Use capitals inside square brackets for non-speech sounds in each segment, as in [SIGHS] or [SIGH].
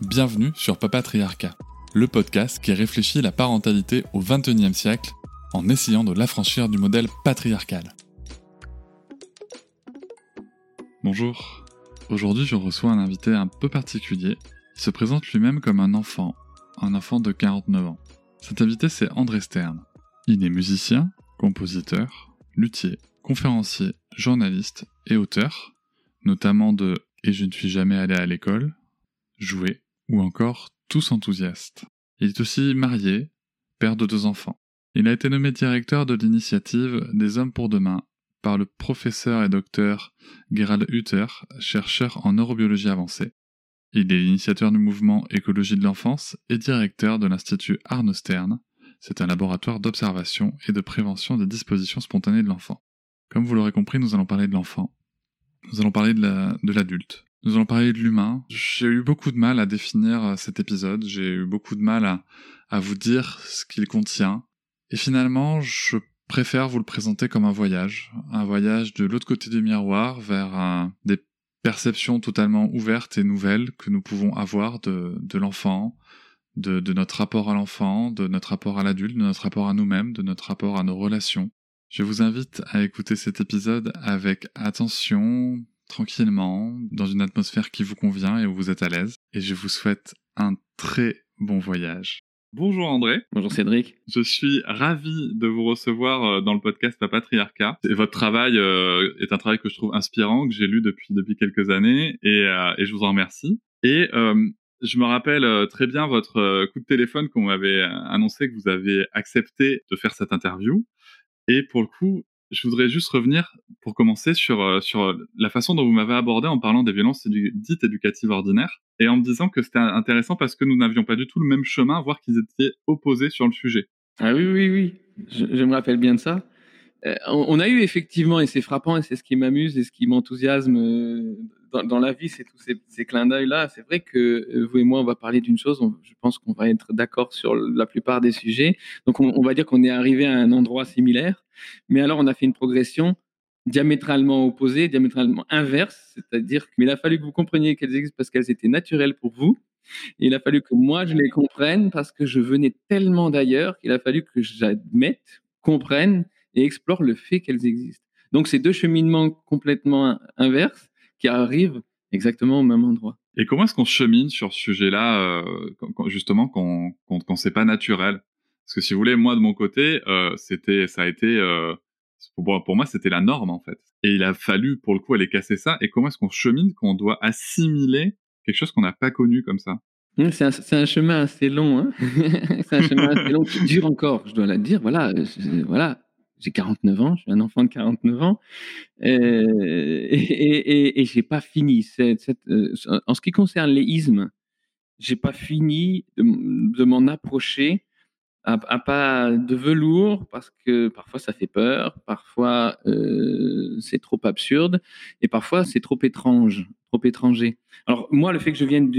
Bienvenue sur Papatriarcat, le podcast qui réfléchit la parentalité au XXIe siècle en essayant de l'affranchir du modèle patriarcal. Bonjour, aujourd'hui je reçois un invité un peu particulier. Il se présente lui-même comme un enfant, un enfant de 49 ans. Cet invité c'est André Stern. Il est musicien, compositeur, luthier, conférencier, journaliste et auteur, notamment de Et je ne suis jamais allé à l'école, Jouer ou encore Tous enthousiastes. Il est aussi marié, père de deux enfants. Il a été nommé directeur de l'initiative des Hommes pour demain par le professeur et docteur Gerald Hutter, chercheur en neurobiologie avancée. Il est initiateur du mouvement Écologie de l'enfance et directeur de l'Institut Arno Stern. C'est un laboratoire d'observation et de prévention des dispositions spontanées de l'enfant. Comme vous l'aurez compris, nous allons parler de l'enfant. Nous allons parler de l'adulte. Nous allons parler de l'humain. J'ai eu beaucoup de mal à définir euh, cet épisode. J'ai eu beaucoup de mal à, vous dire ce qu'il contient. Et finalement, je préfère vous le présenter comme un voyage, un voyage de l'autre côté du miroir vers des perceptions totalement ouvertes et nouvelles que nous pouvons avoir de, de l'enfant, de, de, notre rapport à l'enfant, de notre rapport à l'adulte, de notre rapport à nous-mêmes, de notre rapport à nos relations. Je vous invite à écouter cet épisode avec attention, tranquillement, dans une atmosphère qui vous convient et où vous êtes à l'aise. Et je vous souhaite un très bon voyage. Bonjour André. Bonjour Cédric. Je suis ravi de vous recevoir euh, dans le podcast Papatriarcat. Et votre travail euh, est un travail que je trouve inspirant, que j'ai lu depuis depuis quelques années, et, euh, et je vous en remercie. Et je me rappelle très bien votre coup de téléphone qu'on m'avait annoncé que vous avez accepté de faire cette interview. Et pour le coup, je voudrais juste revenir pour commencer sur, euh, sur la façon dont vous m'avez abordé en parlant des violences dites éducatives ordinaires et en me disant que c'était intéressant parce que nous n'avions pas du tout le même chemin, voire qu'ils étaient opposés sur le sujet. Ah oui, oui, oui, je, me rappelle bien de ça. Euh, on, a eu effectivement, et c'est frappant, et c'est ce qui m'amuse et ce qui m'enthousiasme euh, dans, la vie, c'est tous ces, clins d'œil-là. C'est vrai que vous et moi, on va parler d'une chose, je pense qu'on va être d'accord sur la plupart des sujets. Donc on va dire qu'on est arrivé à un endroit similaire. Mais alors, on a fait une progression diamétralement opposée, diamétralement inverse, c'est-à-dire qu'il a fallu que vous compreniez qu'elles existent parce qu'elles étaient naturelles pour vous. Et il a fallu que moi, je les comprenne parce que je venais tellement d'ailleurs qu'il a fallu que j'admette, comprenne et explore le fait qu'elles existent. Donc, c'est deux cheminements complètement inverses qui arrivent exactement au même endroit. Et comment est-ce qu'on chemine sur ce sujet-là, euh, justement, quand, quand, quand c'est pas naturel? Parce que si vous voulez, moi de mon côté, euh, c'était, ça a été, euh, pour, pour moi, c'était la norme en fait. Et il a fallu, pour le coup, aller casser ça. Et comment est-ce qu'on chemine qu'on doit assimiler quelque chose qu'on n'a pas connu comme ça? Mmh, c'est un, un, chemin assez long. Hein [LAUGHS] c'est un chemin assez long qui dure encore, je dois le dire. Voilà, voilà. J'ai 49 ans, je suis un enfant de 49 ans, euh, et, et, et, j'ai pas fini. Euh, en ce qui concerne les ismes, j'ai pas fini de, de m'en approcher à, pas de velours parce que parfois ça fait peur, parfois euh, c'est trop absurde et parfois c'est trop étrange, trop étranger. Alors moi, le fait que je vienne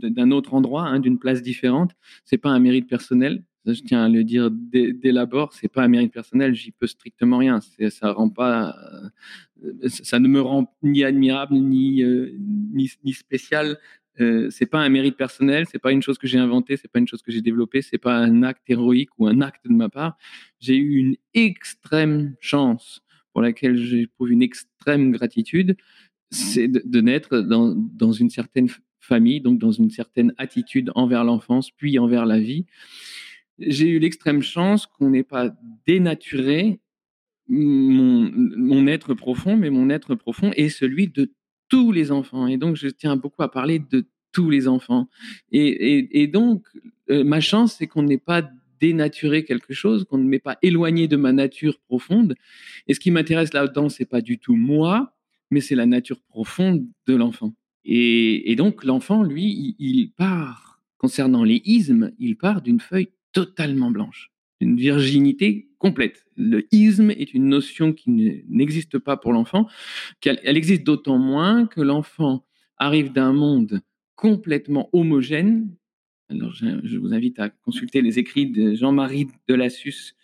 d'un autre endroit, hein, d'une place différente, c'est pas un mérite personnel. Je tiens à le dire dès, dès l'abord, c'est pas un mérite personnel. J'y peux strictement rien. Euh, ça ne me rend ni admirable ni euh, ni, ni spécial euh, c'est pas un mérite personnel, c'est pas une chose que j'ai inventée, c'est pas une chose que j'ai développée, c'est pas un acte héroïque ou un acte de ma part. J'ai eu une extrême chance pour laquelle j'éprouve une extrême gratitude, c'est de, naître dans, dans, une certaine famille, donc dans une certaine attitude envers l'enfance, puis envers la vie. J'ai eu l'extrême chance qu'on n'ait pas dénaturé mon, être profond, mais mon être profond est celui de tous les enfants. Et donc, je tiens beaucoup à parler de tous les enfants. Et, donc, euh, ma chance, c'est qu'on n'ait pas dénaturé quelque chose, qu'on ne m'ait pas éloigné de ma nature profonde. Et ce qui m'intéresse là-dedans, c'est pas du tout moi, mais c'est la nature profonde de l'enfant. Et, donc l'enfant, lui, il, part, concernant les ismes, il part d'une feuille totalement blanche, d'une virginité complète. Le isme est une notion qui n'existe pas pour l'enfant, elle existe d'autant moins que l'enfant arrive d'un monde complètement homogène. Alors je, vous invite à consulter les écrits de Jean-Marie Delassus,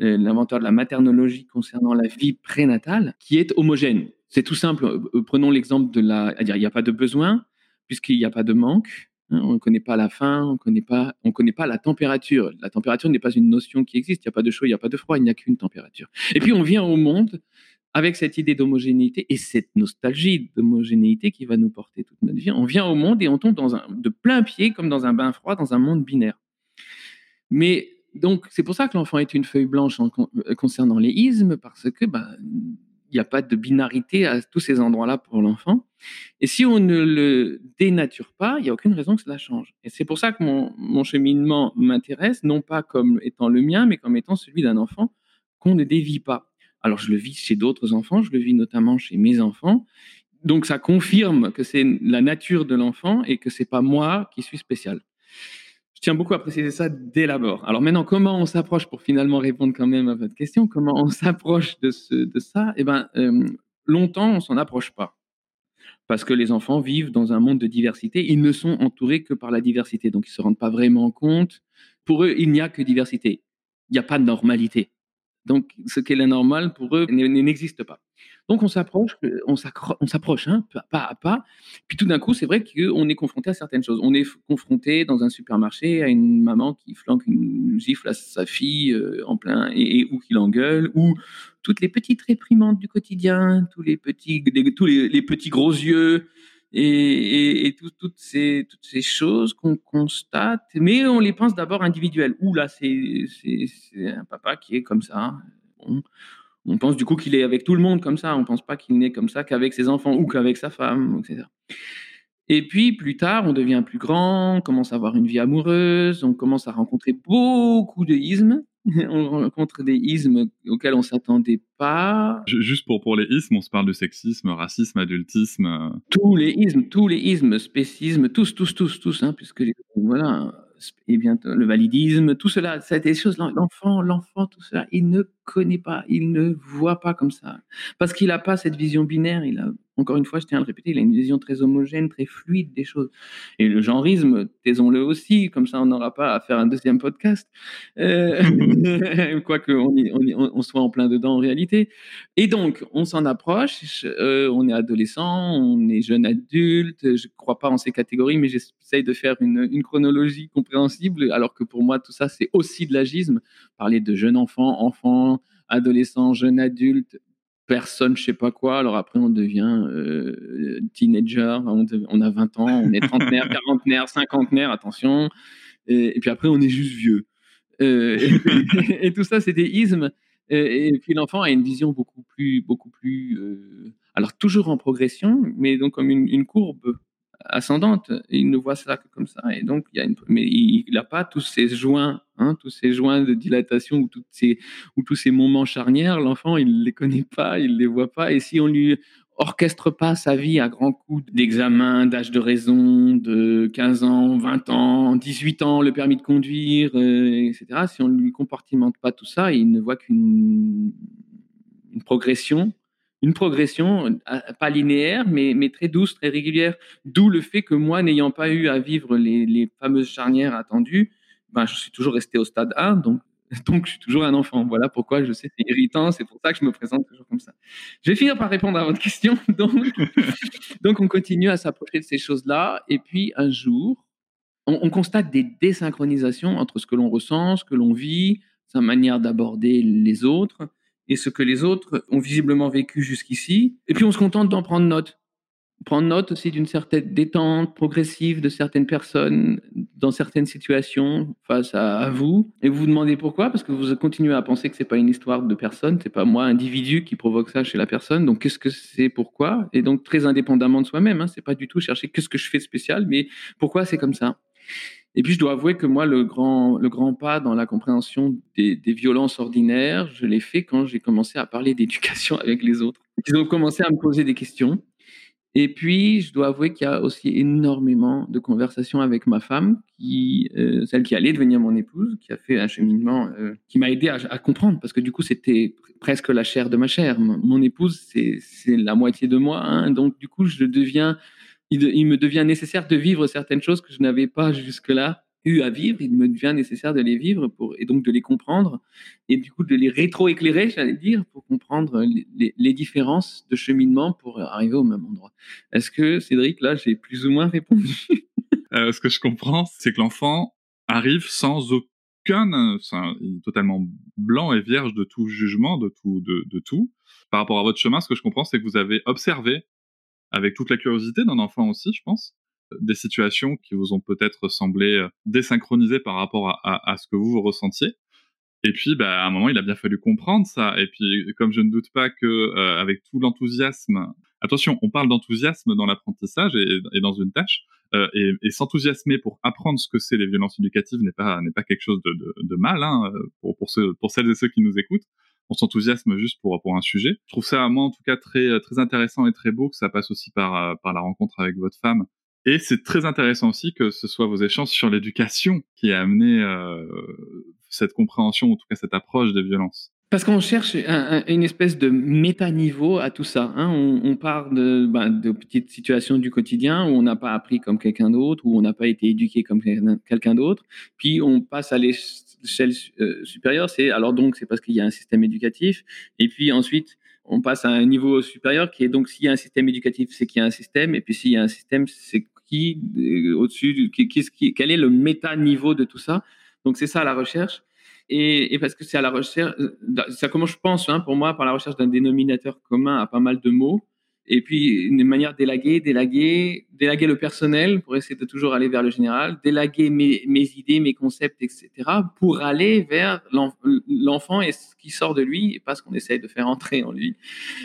euh, l'inventeur de la maternologie concernant la vie prénatale, qui est homogène. C'est tout simple. Euh, prenons l'exemple de la. il n'y a pas de besoin, puisqu'il n'y a pas de manque. Hein, on ne connaît pas la faim, on ne connaît pas, on connaît pas la température. La température n'est pas une notion qui existe. Il n'y a pas de chaud, il n'y a pas de froid, il n'y a qu'une température. Et puis on vient au monde avec cette idée d'homogénéité et cette nostalgie d'homogénéité qui va nous porter toute notre vie. On vient au monde et on tombe de plein pied, comme dans un bain froid, dans un monde binaire. Mais donc, c'est pour ça que l'enfant est une feuille blanche en, concernant les ismes, parce que ben, n'y a pas de binarité à tous ces endroits-là pour l'enfant. Et si on ne le dénature pas, il n'y a aucune raison que cela change. Et c'est pour ça que mon, cheminement m'intéresse, non pas comme étant le mien, mais comme étant celui d'un enfant qu'on ne dévie pas. Alors je le vis chez d'autres enfants, je le vis notamment chez mes enfants. Donc ça confirme que c'est la nature de l'enfant et que c'est pas moi qui suis spécial tiens beaucoup à préciser ça dès l'abord. Alors maintenant, comment on s'approche pour finalement répondre quand même à votre question Comment on s'approche de, ce, de ça? Eh bien, euh, longtemps, on s'en approche pas. Parce que les enfants vivent dans un monde de diversité. Ils ne sont entourés que par la diversité. Donc, ils ne se rendent pas vraiment compte. Pour eux, il n'y a que diversité. Il n'y a pas de normalité. Donc, ce qui est la normale pour eux n'existe pas. Donc, on s'approche, on s'approche, hein, pas à pas. Puis tout d'un coup, c'est vrai qu'on est confronté à certaines choses. On est confronté dans un supermarché à une maman qui flanque une gifle à sa fille euh, en plein et, ou qui l'engueule, ou toutes les petites réprimandes du quotidien, tous les petits, tous les, petits gros yeux. Et, toutes, ces, toutes ces choses qu'on constate, mais on les pense d'abord individuelles. Ouh là, c'est un papa qui est comme ça. On pense du coup qu'il est avec tout le monde comme ça. On pense pas qu'il n'est comme ça qu'avec ses enfants ou qu'avec sa femme, etc. Et puis plus tard, on devient plus grand, on commence à avoir une vie amoureuse, on commence à rencontrer beaucoup de ismes. [LAUGHS] on rencontre des ismes auxquels on s'attendait pas. Juste pour, pour les ismes, on se parle de sexisme, racisme, adultisme. Tous les ismes, tous les ismes, spécisme, tous, tous, tous, tous, hein, puisque voilà, et bien le validisme, tout cela, c'est des choses, l'enfant, l'enfant, tout cela, il ne connaît pas, il ne voit pas comme ça. Parce qu'il n'a pas cette vision binaire, il a encore une fois, je tiens à le répéter, il a une vision très homogène, très fluide des choses. Et le genrisme, taisons-le aussi, comme ça on n'aura pas à faire un deuxième podcast, euh, [LAUGHS] quoique on, soit en plein dedans en réalité. Et donc, on s'en approche, euh, on est adolescent, on est jeune adulte, je ne crois pas en ces catégories, mais j'essaye de faire une, une, chronologie compréhensible, alors que pour moi, tout ça, c'est aussi de l'agisme, parler de jeune enfant, enfant, adolescent, jeune adulte, personne, je sais pas quoi. Alors après, on devient euh, teenager, on, a 20 ans, on est trentenaire, [LAUGHS] quarantenaire, cinquantenaire, attention. Et, puis après, on est juste vieux. Euh, et, tout ça, c'est des ismes. Et, puis l'enfant a une vision beaucoup plus, beaucoup plus, euh, alors toujours en progression, mais donc comme une courbe ascendante. Il ne voit ça que comme ça. Et donc, il y a une, mais il n'a pas tous ces joints, hein, tous ces joints de dilatation ou, ces, ou tous ces moments charnières. L'enfant, il ne les connaît pas, il ne les voit pas. Et si on lui orchestre pas sa vie à grands coups d'examen, d'âge de raison, de 15 ans, 20 ans, 18 ans, le permis de conduire, euh, etc. Si on ne lui compartimente pas tout ça, il ne voit qu'une progression une progression, euh, pas linéaire, mais, très douce, très régulière. D'où le fait que moi, n'ayant pas eu à vivre les, fameuses charnières attendues, ben, je suis toujours resté au stade 1, donc, [LAUGHS] donc je suis toujours un enfant. Voilà pourquoi je sais, c'est irritant, c'est pour ça que je me présente toujours comme ça. Je vais finir par répondre à votre question. [LAUGHS] Donc, donc on continue à s'approcher de ces choses-là, et puis un jour, on, on constate des désynchronisations entre ce que l'on ressent, ce que l'on vit, sa manière d'aborder les autres et ce que les autres ont visiblement vécu jusqu'ici. Et puis on se contente d'en prendre note. Prendre note aussi d'une certaine détente progressive de certaines personnes dans certaines situations face à, vous. Et vous vous demandez pourquoi? Parce que vous continuez à penser que c'est pas une histoire de personne, c'est pas moi, individu, qui provoque ça chez la personne. Donc qu'est-ce que c'est Pourquoi? Et donc très indépendamment de soi-même. Hein, c'est pas du tout chercher qu'est-ce que je fais de spécial, mais pourquoi c'est comme ça? Et puis, je dois avouer que moi, le grand, le grand pas dans la compréhension des, violences ordinaires, je l'ai fait quand j'ai commencé à parler d'éducation avec les autres. Ils ont commencé à me poser des questions. Et puis, je dois avouer qu'il y a aussi énormément de conversations avec ma femme, qui, euh, celle qui allait devenir mon épouse, qui a fait un cheminement euh, qui m'a aidé à, à, comprendre, parce que du coup, c'était presque la chair de ma chair. Mon, épouse, c'est la moitié de moi, hein, donc du coup, je deviens, il, me devient nécessaire de vivre certaines choses que je n'avais pas jusque-là eu à vivre, il me devient nécessaire de les vivre et donc de les comprendre et du coup de les rétro-éclairer, j'allais dire, pour comprendre les, différences de cheminement pour arriver au même endroit. Est-ce que Cédric, là, j'ai plus ou moins répondu? [LAUGHS] Euh, Ce que je comprends, c'est que l'enfant arrive sans aucun, est totalement blanc et vierge de tout jugement, de tout, de tout. Par rapport à votre chemin, ce que je comprends, c'est que vous avez observé avec toute la curiosité d'un enfant aussi, je pense, des situations qui vous ont peut-être semblé euh, désynchronisées par rapport à, ce que vous, vous ressentiez. Et puis, bah, à un moment, il a bien fallu comprendre ça. Et puis, comme je ne doute pas que, euh, avec tout l'enthousiasme, attention, on parle d'enthousiasme dans l'apprentissage et, dans une tâche, euh, et, s'enthousiasmer pour apprendre ce que c'est les violences éducatives n'est pas n'est pas quelque chose de, mal hein, pour celles et ceux qui nous écoutent. On s'enthousiasme juste pour pour un sujet. Je trouve ça moi en tout cas très très intéressant et très beau que ça passe aussi par par la rencontre avec votre femme et c'est très intéressant aussi que ce soit vos échanges sur l'éducation qui a amené euh, cette compréhension, en tout cas cette approche des violences. Parce qu'on cherche un, un, une espèce de méta-niveau à tout ça. Hein. On, on, part de, ben, de petites situations du quotidien où on n'a pas appris comme quelqu'un d'autre, où on n'a pas été éduqué comme quelqu'un d'autre. Puis on passe à l'échelle euh, supérieure. C'est alors donc c'est parce qu'il y a un système éducatif. Et puis ensuite on passe à un niveau supérieur qui est donc s'il y a un système éducatif, c'est qu'il y a un système. Et puis s'il y a un système, c'est qui euh, au-dessus, quel est le méta-niveau de tout ça. Donc c'est ça la recherche. Et, parce que c'est à la recherche, euh, ça commence, je pense, hein, pour moi, par la recherche d'un dénominateur commun à pas mal de mots. Et puis une manière d'élaguer, d'élaguer, d'élaguer le personnel pour essayer de toujours aller vers le général, d'élaguer mes, mes idées, mes concepts, etc. pour aller vers l'enfant et ce qui sort de lui et pas ce qu'on essaye de faire entrer en lui.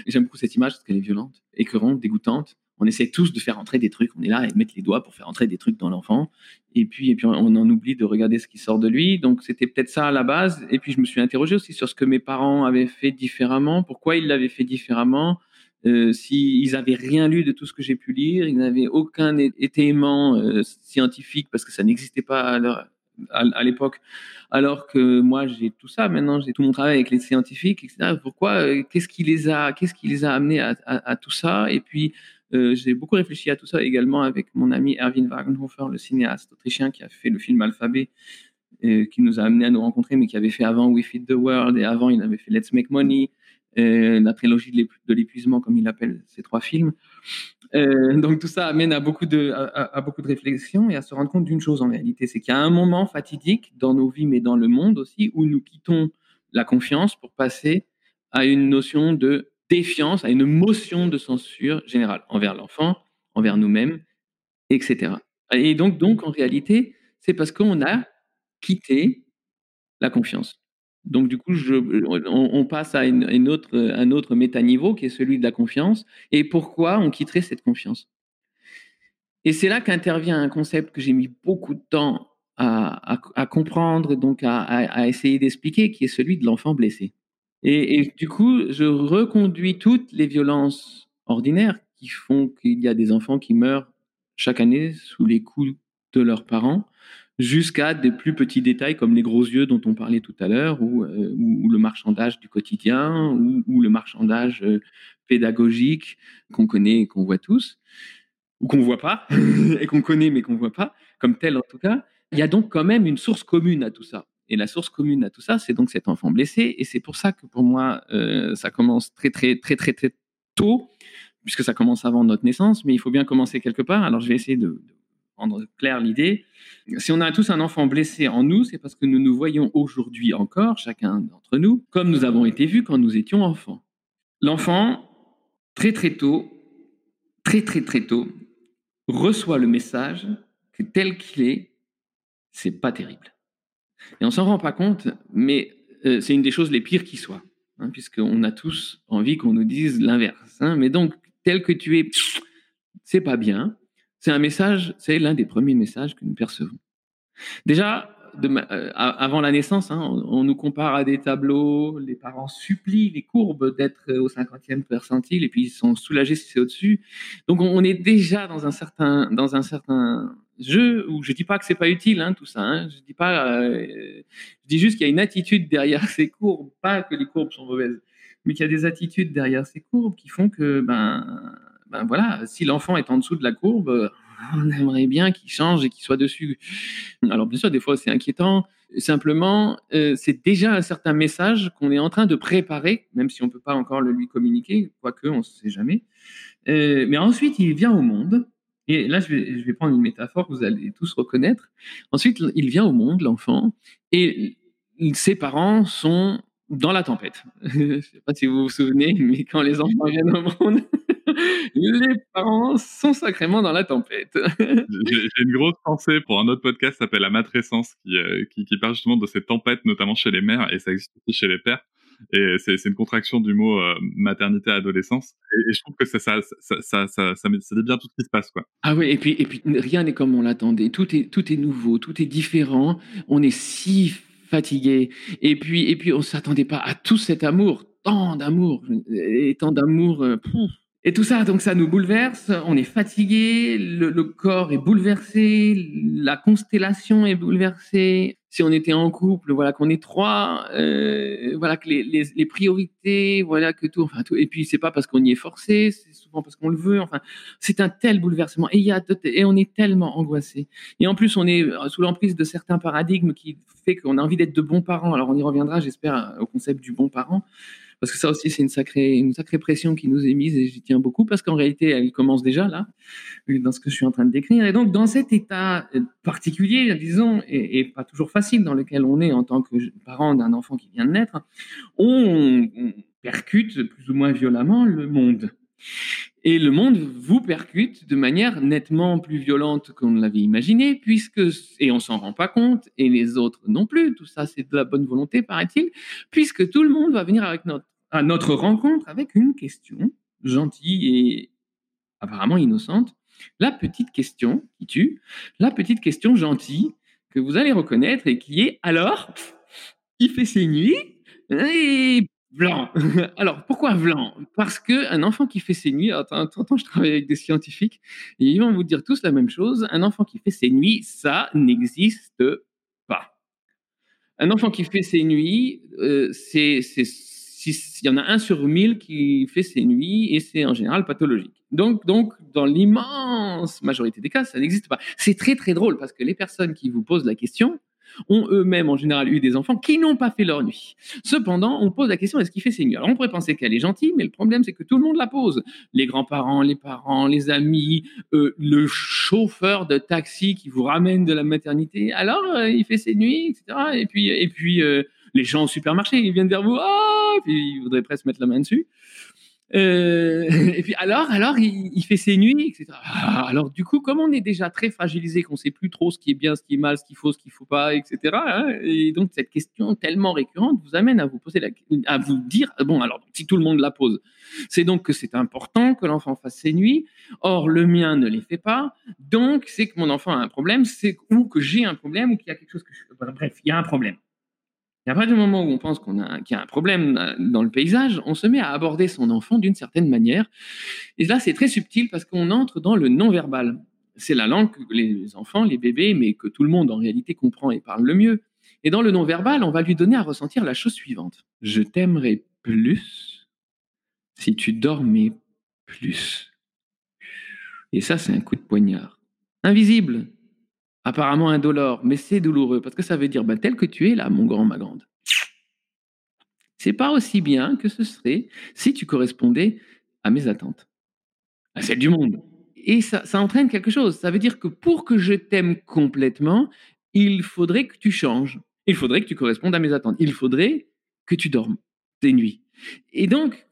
J'aime beaucoup cette image parce qu'elle est violente, écœurante, dégoûtante on essaie tous de faire entrer des trucs. On est là et mettre les doigts pour faire entrer des trucs dans l'enfant. Et puis, et puis, on en oublie de regarder ce qui sort de lui. Donc, c'était peut-être ça à la base. Et puis, je me suis interrogé aussi sur ce que mes parents avaient fait différemment, pourquoi ils l'avaient fait différemment? Euh, s'ils avaient rien lu de tout ce que j'ai pu lire, ils n'avaient aucun étayement euh, scientifique parce que ça n'existait pas à leur, à, l'époque, alors que moi j'ai tout ça maintenant, j'ai tout mon travail avec les scientifiques, etc. Pourquoi euh, Qu'est-ce qui les a Qu'est-ce qui les a amenés à, tout ça? Et puis euh, j'ai beaucoup réfléchi à tout ça également avec mon ami Erwin Wagenhofer, le cinéaste autrichien qui a fait le film Alphabet, et qui nous a amené à nous rencontrer, mais qui avait fait avant We Feed the World, et avant il avait fait Let's Make Money, et la trilogie de l'épuisement, comme il appelle ces trois films. Euh, donc tout ça amène à beaucoup de à, réflexions et à se rendre compte d'une chose en réalité, c'est qu'il y a un moment fatidique dans nos vies, mais dans le monde aussi, où nous quittons la confiance pour passer à une notion de défiance, à une motion de censure générale envers l'enfant, envers nous-mêmes, etc. Et donc en réalité, c'est parce qu'on a quitté la confiance. Donc, du coup, je, on, passe à une, une autre, un autre métaniveau qui est celui de la confiance. Et pourquoi on quitterait cette confiance? Et c'est là qu'intervient un concept que j'ai mis beaucoup de temps à, à, à comprendre, donc à, à essayer d'expliquer, qui est celui de l'enfant blessé. Et, et, du coup, je reconduis toutes les violences ordinaires qui font qu'il y a des enfants qui meurent chaque année sous les coups de leurs parents, jusqu'à des plus petits détails comme les gros yeux dont on parlait tout à l'heure, ou, euh, le marchandage du quotidien, ou, le marchandage euh, pédagogique qu'on connaît et qu'on voit tous, ou qu'on voit pas, [LAUGHS] et qu'on connaît mais qu'on voit pas, comme tel en tout cas. Il y a donc quand même une source commune à tout ça. Et la source commune à tout ça, c'est donc cet enfant blessé. Et c'est pour ça que pour moi, euh, ça commence très, très, très, très, très tôt, puisque ça commence avant notre naissance, mais il faut bien commencer quelque part. Alors, je vais essayer de rendre claire l'idée. Si on a tous un enfant blessé en nous, c'est parce que nous nous voyons aujourd'hui encore, chacun d'entre nous, comme nous avons été vus quand nous étions enfants. L'enfant, très très tôt, très très très tôt, reçoit le message que tel qu'il est, c'est pas terrible. Et on s'en rend pas compte, mais euh, c'est une des choses les pires qui soient, hein, puisqu'on a tous envie qu'on nous dise l'inverse. Hein. Mais donc, tel que tu es, c'est pas bien. C'est un message, c'est l'un des premiers messages que nous percevons. Déjà, euh, avant la naissance, hein, on, nous compare à des tableaux, les parents supplient les courbes d'être au 50e percentile et puis ils sont soulagés si c'est au-dessus. Donc on, est déjà dans un certain, dans un certain jeu où je dis pas que c'est pas utile hein, tout ça. Hein, je dis pas, euh, je dis juste qu'il y a une attitude derrière [LAUGHS] ces courbes, pas que les courbes sont mauvaises, mais qu'il y a des attitudes derrière ces courbes qui font que ben, ben voilà, si l'enfant est en dessous de la courbe [LAUGHS] on aimerait bien qu'il change et qu'il soit dessus. Alors bien sûr, des fois c'est inquiétant. Simplement, euh, c'est déjà un certain message qu'on est en train de préparer, même si on ne peut pas encore le lui communiquer, quoique on ne sait jamais. Euh, mais ensuite, il vient au monde. Et là, je vais, je vais prendre une métaphore que vous allez tous reconnaître. Ensuite, il vient au monde, l'enfant, et ses parents sont dans la tempête. [LAUGHS] je ne sais pas si vous vous souvenez, mais quand les enfants viennent au monde, [LAUGHS] les parents sont sacrément dans la tempête. [LAUGHS] J'ai une grosse pensée pour un autre podcast qui s'appelle La Matrescence, euh, qui, qui, parle justement de ces tempêtes, notamment chez les mères, et ça existe aussi chez les pères. Et c'est une contraction du mot euh, maternité-adolescence. Et, je trouve que ça, ça, ça, ça, ça, ça, dit bien tout ce qui se passe. Quoi. Ah oui, et puis, et puis rien n'est comme on l'attendait. Tout est, tout est nouveau, tout est différent. On est si fatigué. Et puis, et puis on s'attendait pas à tout cet amour, tant d'amour, et tant d'amour. Euh, et tout ça, donc ça nous bouleverse, on est fatigué, le, corps est bouleversé, la constellation est bouleversée. Si on était en couple, voilà qu'on est trois, euh, voilà que les, priorités, voilà que tout, enfin tout. Et puis c'est pas parce qu'on y est forcé, c'est souvent parce qu'on le veut. Enfin, c'est un tel bouleversement et y a et on est tellement angoissé. Et en plus, on est sous l'emprise de certains paradigmes qui fait qu'on a envie d'être de bons parents. Alors on y reviendra, j'espère, au concept du bon parent parce que ça aussi c'est une sacrée, pression qui nous est mise et j'y tiens beaucoup parce qu'en réalité elle commence déjà là, dans ce que je suis en train de décrire. Et donc dans cet état particulier, disons, et, pas toujours facile dans lequel on est en tant que parent d'un enfant qui vient de naître, on, on percute plus ou moins violemment le monde. Et le monde vous percute de manière nettement plus violente qu'on ne l'avait imaginé, puisque, et on s'en rend pas compte, et les autres non plus, tout ça c'est de la bonne volonté, paraît-il, puisque tout le monde va venir avec notre, à notre rencontre avec une question gentille et apparemment innocente, la petite question qui tue, la petite question gentille que vous allez reconnaître et qui est alors, il fait ses nuits, et Blanc. [LAUGHS] Alors, pourquoi blanc Parce qu'un enfant qui fait ses nuits, attends, attends, je travaille avec des scientifiques, et ils vont vous dire tous la même chose, un enfant qui fait ses nuits, ça n'existe pas. Un enfant qui fait ses nuits, euh, c'est, il y en a un sur mille qui fait ses nuits, et c'est en général pathologique. Donc, donc, dans l'immense majorité des cas, ça n'existe pas. C'est très très drôle parce que les personnes qui vous posent la question, ont eux-mêmes en général eu des enfants qui n'ont pas fait leur nuit. Cependant, on pose la question est-ce qu'il fait ses nuits Alors on pourrait penser qu'elle est gentille, mais le problème c'est que tout le monde la pose. Les grands-parents, les parents, les amis, euh, le chauffeur de taxi qui vous ramène de la maternité. Alors euh, il fait ses nuits, etc. Et puis, et puis euh, les gens au supermarché, ils viennent vers vous, et puis ils voudraient presque mettre la main dessus. Euh, [LAUGHS] et puis alors, alors il, fait ses nuits, etc. Ah, alors du coup, comme on est déjà très fragilisé, qu'on sait plus trop ce qui est bien, ce qui est mal, ce qu'il faut, ce qu'il faut pas, etc. Hein, et donc cette question tellement récurrente vous amène à vous poser la, à vous dire bon alors si tout le monde la pose, c'est donc que c'est important que l'enfant fasse ses nuits. Or le mien ne les fait pas, donc c'est que mon enfant a un problème, c'est ou que j'ai un problème ou qu'il y a quelque chose que je, bref, il y a un problème. À partir du moment où on pense qu'on a, qu'il y a un problème dans le paysage, on se met à aborder son enfant d'une certaine manière. Et là, c'est très subtil parce qu'on entre dans le non-verbal. C'est la langue que les enfants, les bébés, mais que tout le monde en réalité comprend et parle le mieux. Et dans le non-verbal, on va lui donner à ressentir la chose suivante. Je t'aimerais plus si tu dormais plus. Et ça, c'est un coup de poignard. Invisible, apparemment indolore, mais c'est douloureux parce que ça veut dire bah, tel que tu es là, mon grand, ma grande. C'est pas aussi bien que ce serait si tu correspondais à mes attentes, à celles du monde. Et ça, entraîne quelque chose. Ça veut dire que pour que je t'aime complètement, il faudrait que tu changes. Il faudrait que tu correspondes à mes attentes. Il faudrait que tu dormes tes nuits. Et donc,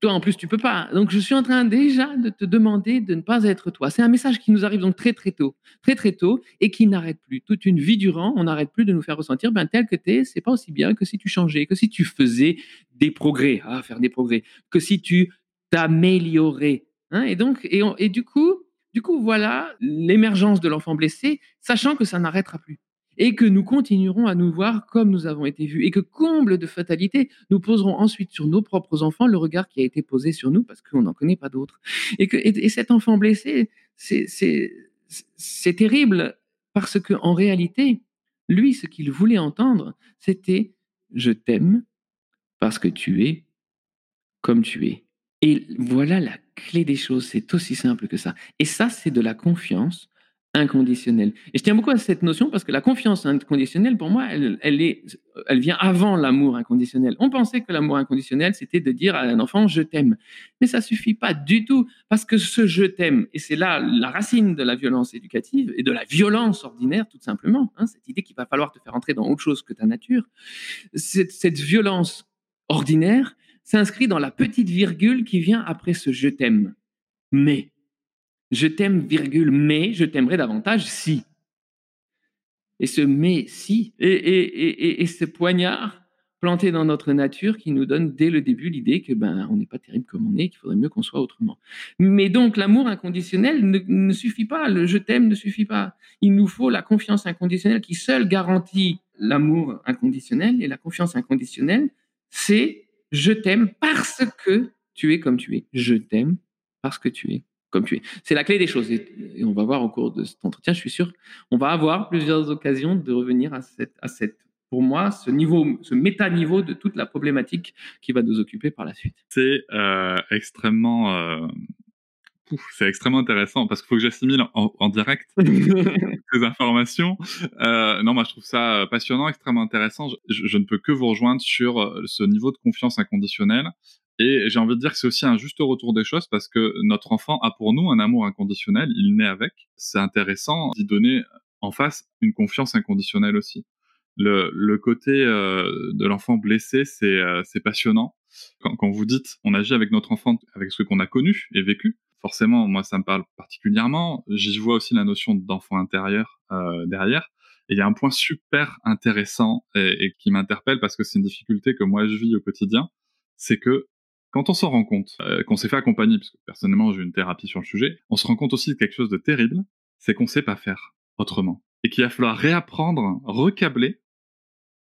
toi, en plus, tu peux pas. Donc, je suis en train déjà de te demander de ne pas être toi. C'est un message qui nous arrive donc très, très tôt, très, très tôt, et qui n'arrête plus. Toute une vie durant, on n'arrête plus de nous faire ressentir, ben, tel que tu es, c'est pas aussi bien que si tu changeais, que si tu faisais des progrès, ah, faire des progrès, que si tu t'améliorais. Hein. et donc, et, et du coup, du coup, voilà l'émergence de l'enfant blessé, sachant que ça n'arrêtera plus. Et que nous continuerons à nous voir comme nous avons été vus, et que comble de fatalité, nous poserons ensuite sur nos propres enfants le regard qui a été posé sur nous parce qu'on n'en connaît pas d'autres. Et, cet enfant blessé, c'est terrible parce que en réalité, lui, ce qu'il voulait entendre, c'était je t'aime parce que tu es comme tu es. Et voilà la clé des choses, c'est aussi simple que ça. Et ça, c'est de la confiance inconditionnelle. Et je tiens beaucoup à cette notion parce que la confiance inconditionnelle, pour moi, elle, elle, est, elle vient avant l'amour inconditionnel. On pensait que l'amour inconditionnel, c'était de dire à un enfant, je t'aime. Mais ça suffit pas du tout parce que ce je t'aime, et c'est là la racine de la violence éducative et de la violence ordinaire, tout simplement, hein, cette idée qu'il va falloir te faire entrer dans autre chose que ta nature, cette violence ordinaire, s'inscrit dans la petite virgule qui vient après ce je t'aime. Mais, je t'aime, virgule, mais je t'aimerais davantage si. Et ce mais si, et, ce poignard planté dans notre nature qui nous donne dès le début l'idée que ben on n'est pas terrible comme on est, qu'il faudrait mieux qu'on soit autrement. Mais donc l'amour inconditionnel ne, ne, suffit pas, le je t'aime ne suffit pas. Il nous faut la confiance inconditionnelle qui seule garantit l'amour inconditionnel et la confiance inconditionnelle, c'est je t'aime parce que tu es comme tu es. Je t'aime parce que tu es comme tu es. C'est la clé des choses. Et on va voir au cours de cet entretien, je suis sûr, on va avoir plusieurs occasions de revenir à cette, à cette pour moi, ce niveau, ce méta-niveau de toute la problématique qui va nous occuper par la suite. C'est euh, extrêmement euh, c'est extrêmement intéressant parce qu'il faut que j'assimile en, direct [LAUGHS] ces informations. Euh, non, moi je trouve ça passionnant, extrêmement intéressant. Je, je, ne peux que vous rejoindre sur ce niveau de confiance inconditionnelle. Et j'ai envie de dire que c'est aussi un juste retour des choses parce que notre enfant a pour nous un amour inconditionnel, il naît avec. C'est intéressant d'y donner en face une confiance inconditionnelle aussi. Le, côté euh, de l'enfant blessé, c'est euh, passionnant. Quand, quand vous dites on agit avec notre enfant avec ce qu'on a connu et vécu, forcément, moi, ça me parle particulièrement. J'y vois aussi la notion d'enfant intérieur euh, derrière. Et il y a un point super intéressant et, qui m'interpelle parce que c'est une difficulté que moi je vis au quotidien, c'est que quand on s'en rend compte, euh, qu'on s'est fait accompagner, parce que personnellement j'ai une thérapie sur le sujet, on se rend compte aussi de quelque chose de terrible, c'est qu'on sait pas faire autrement. Et qu'il va falloir réapprendre, recabler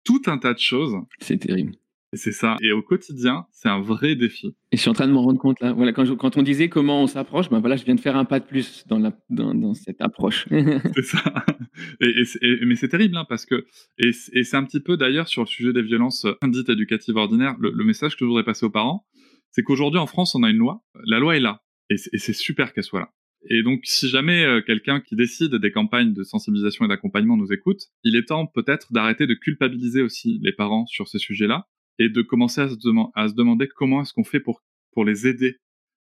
tout un tas de choses. C'est terrible. C'est ça. Et au quotidien, c'est un vrai défi. Et je suis en train de m'en rendre compte là. Voilà, quand, quand on disait comment on s'approche, ben voilà, je viens de faire un pas de plus dans, la, dans, dans cette approche. [LAUGHS] c'est ça. Et, et, mais c'est terrible, hein, parce que et, c'est un petit peu d'ailleurs sur le sujet des violences dites éducatives ordinaires. Le, le message que je voudrais passer aux parents, c'est qu'aujourd'hui en France, on a une loi. La loi est là, et c'est super qu'elle soit là. Et donc, si jamais euh, quelqu'un qui décide des campagnes de sensibilisation et d'accompagnement nous écoute, il est temps peut-être d'arrêter de culpabiliser aussi les parents sur ces sujets-là et de commencer à se, demander comment est-ce qu'on fait pour, pour les aider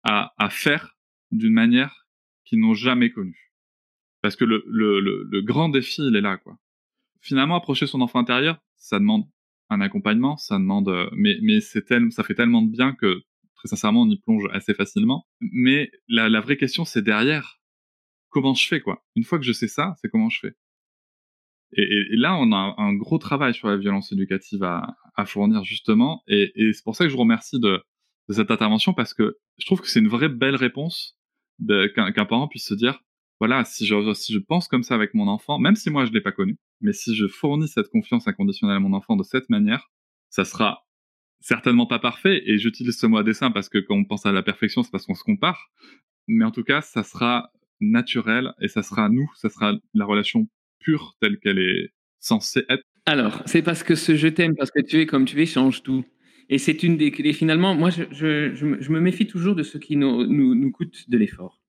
à, à faire d'une manière qu'ils n'ont jamais connue. Parce que le, le, le, grand défi, il est là, quoi. Finalement, approcher son enfant intérieur, ça demande un accompagnement, ça demande, euh, mais, mais c'est tel, ça fait tellement de bien que, très sincèrement, on y plonge assez facilement. Mais la, vraie question, c'est derrière, comment je fais, quoi? Une fois que je sais ça, c'est comment je fais? Et, là, on a un gros travail sur la violence éducative à, fournir justement, et, c'est pour ça que je vous remercie de, cette intervention parce que je trouve que c'est une vraie belle réponse qu'un parent puisse se dire, voilà, si je, pense comme ça avec mon enfant, même si moi je l'ai pas connu, mais si je fournis cette confiance inconditionnelle à mon enfant de cette manière, ça sera certainement pas parfait, et j'utilise ce mot à dessein parce que quand on pense à la perfection, c'est parce qu'on se compare, mais en tout cas, ça sera naturel et ça sera nous, ça sera la relation pure telle qu'elle est censée être. Alors, c'est parce que ce je t'aime, parce que tu es comme tu es, change tout. Et c'est une des clés. Finalement, moi, je, me méfie toujours de ce qui nous, nous coûte de l'effort.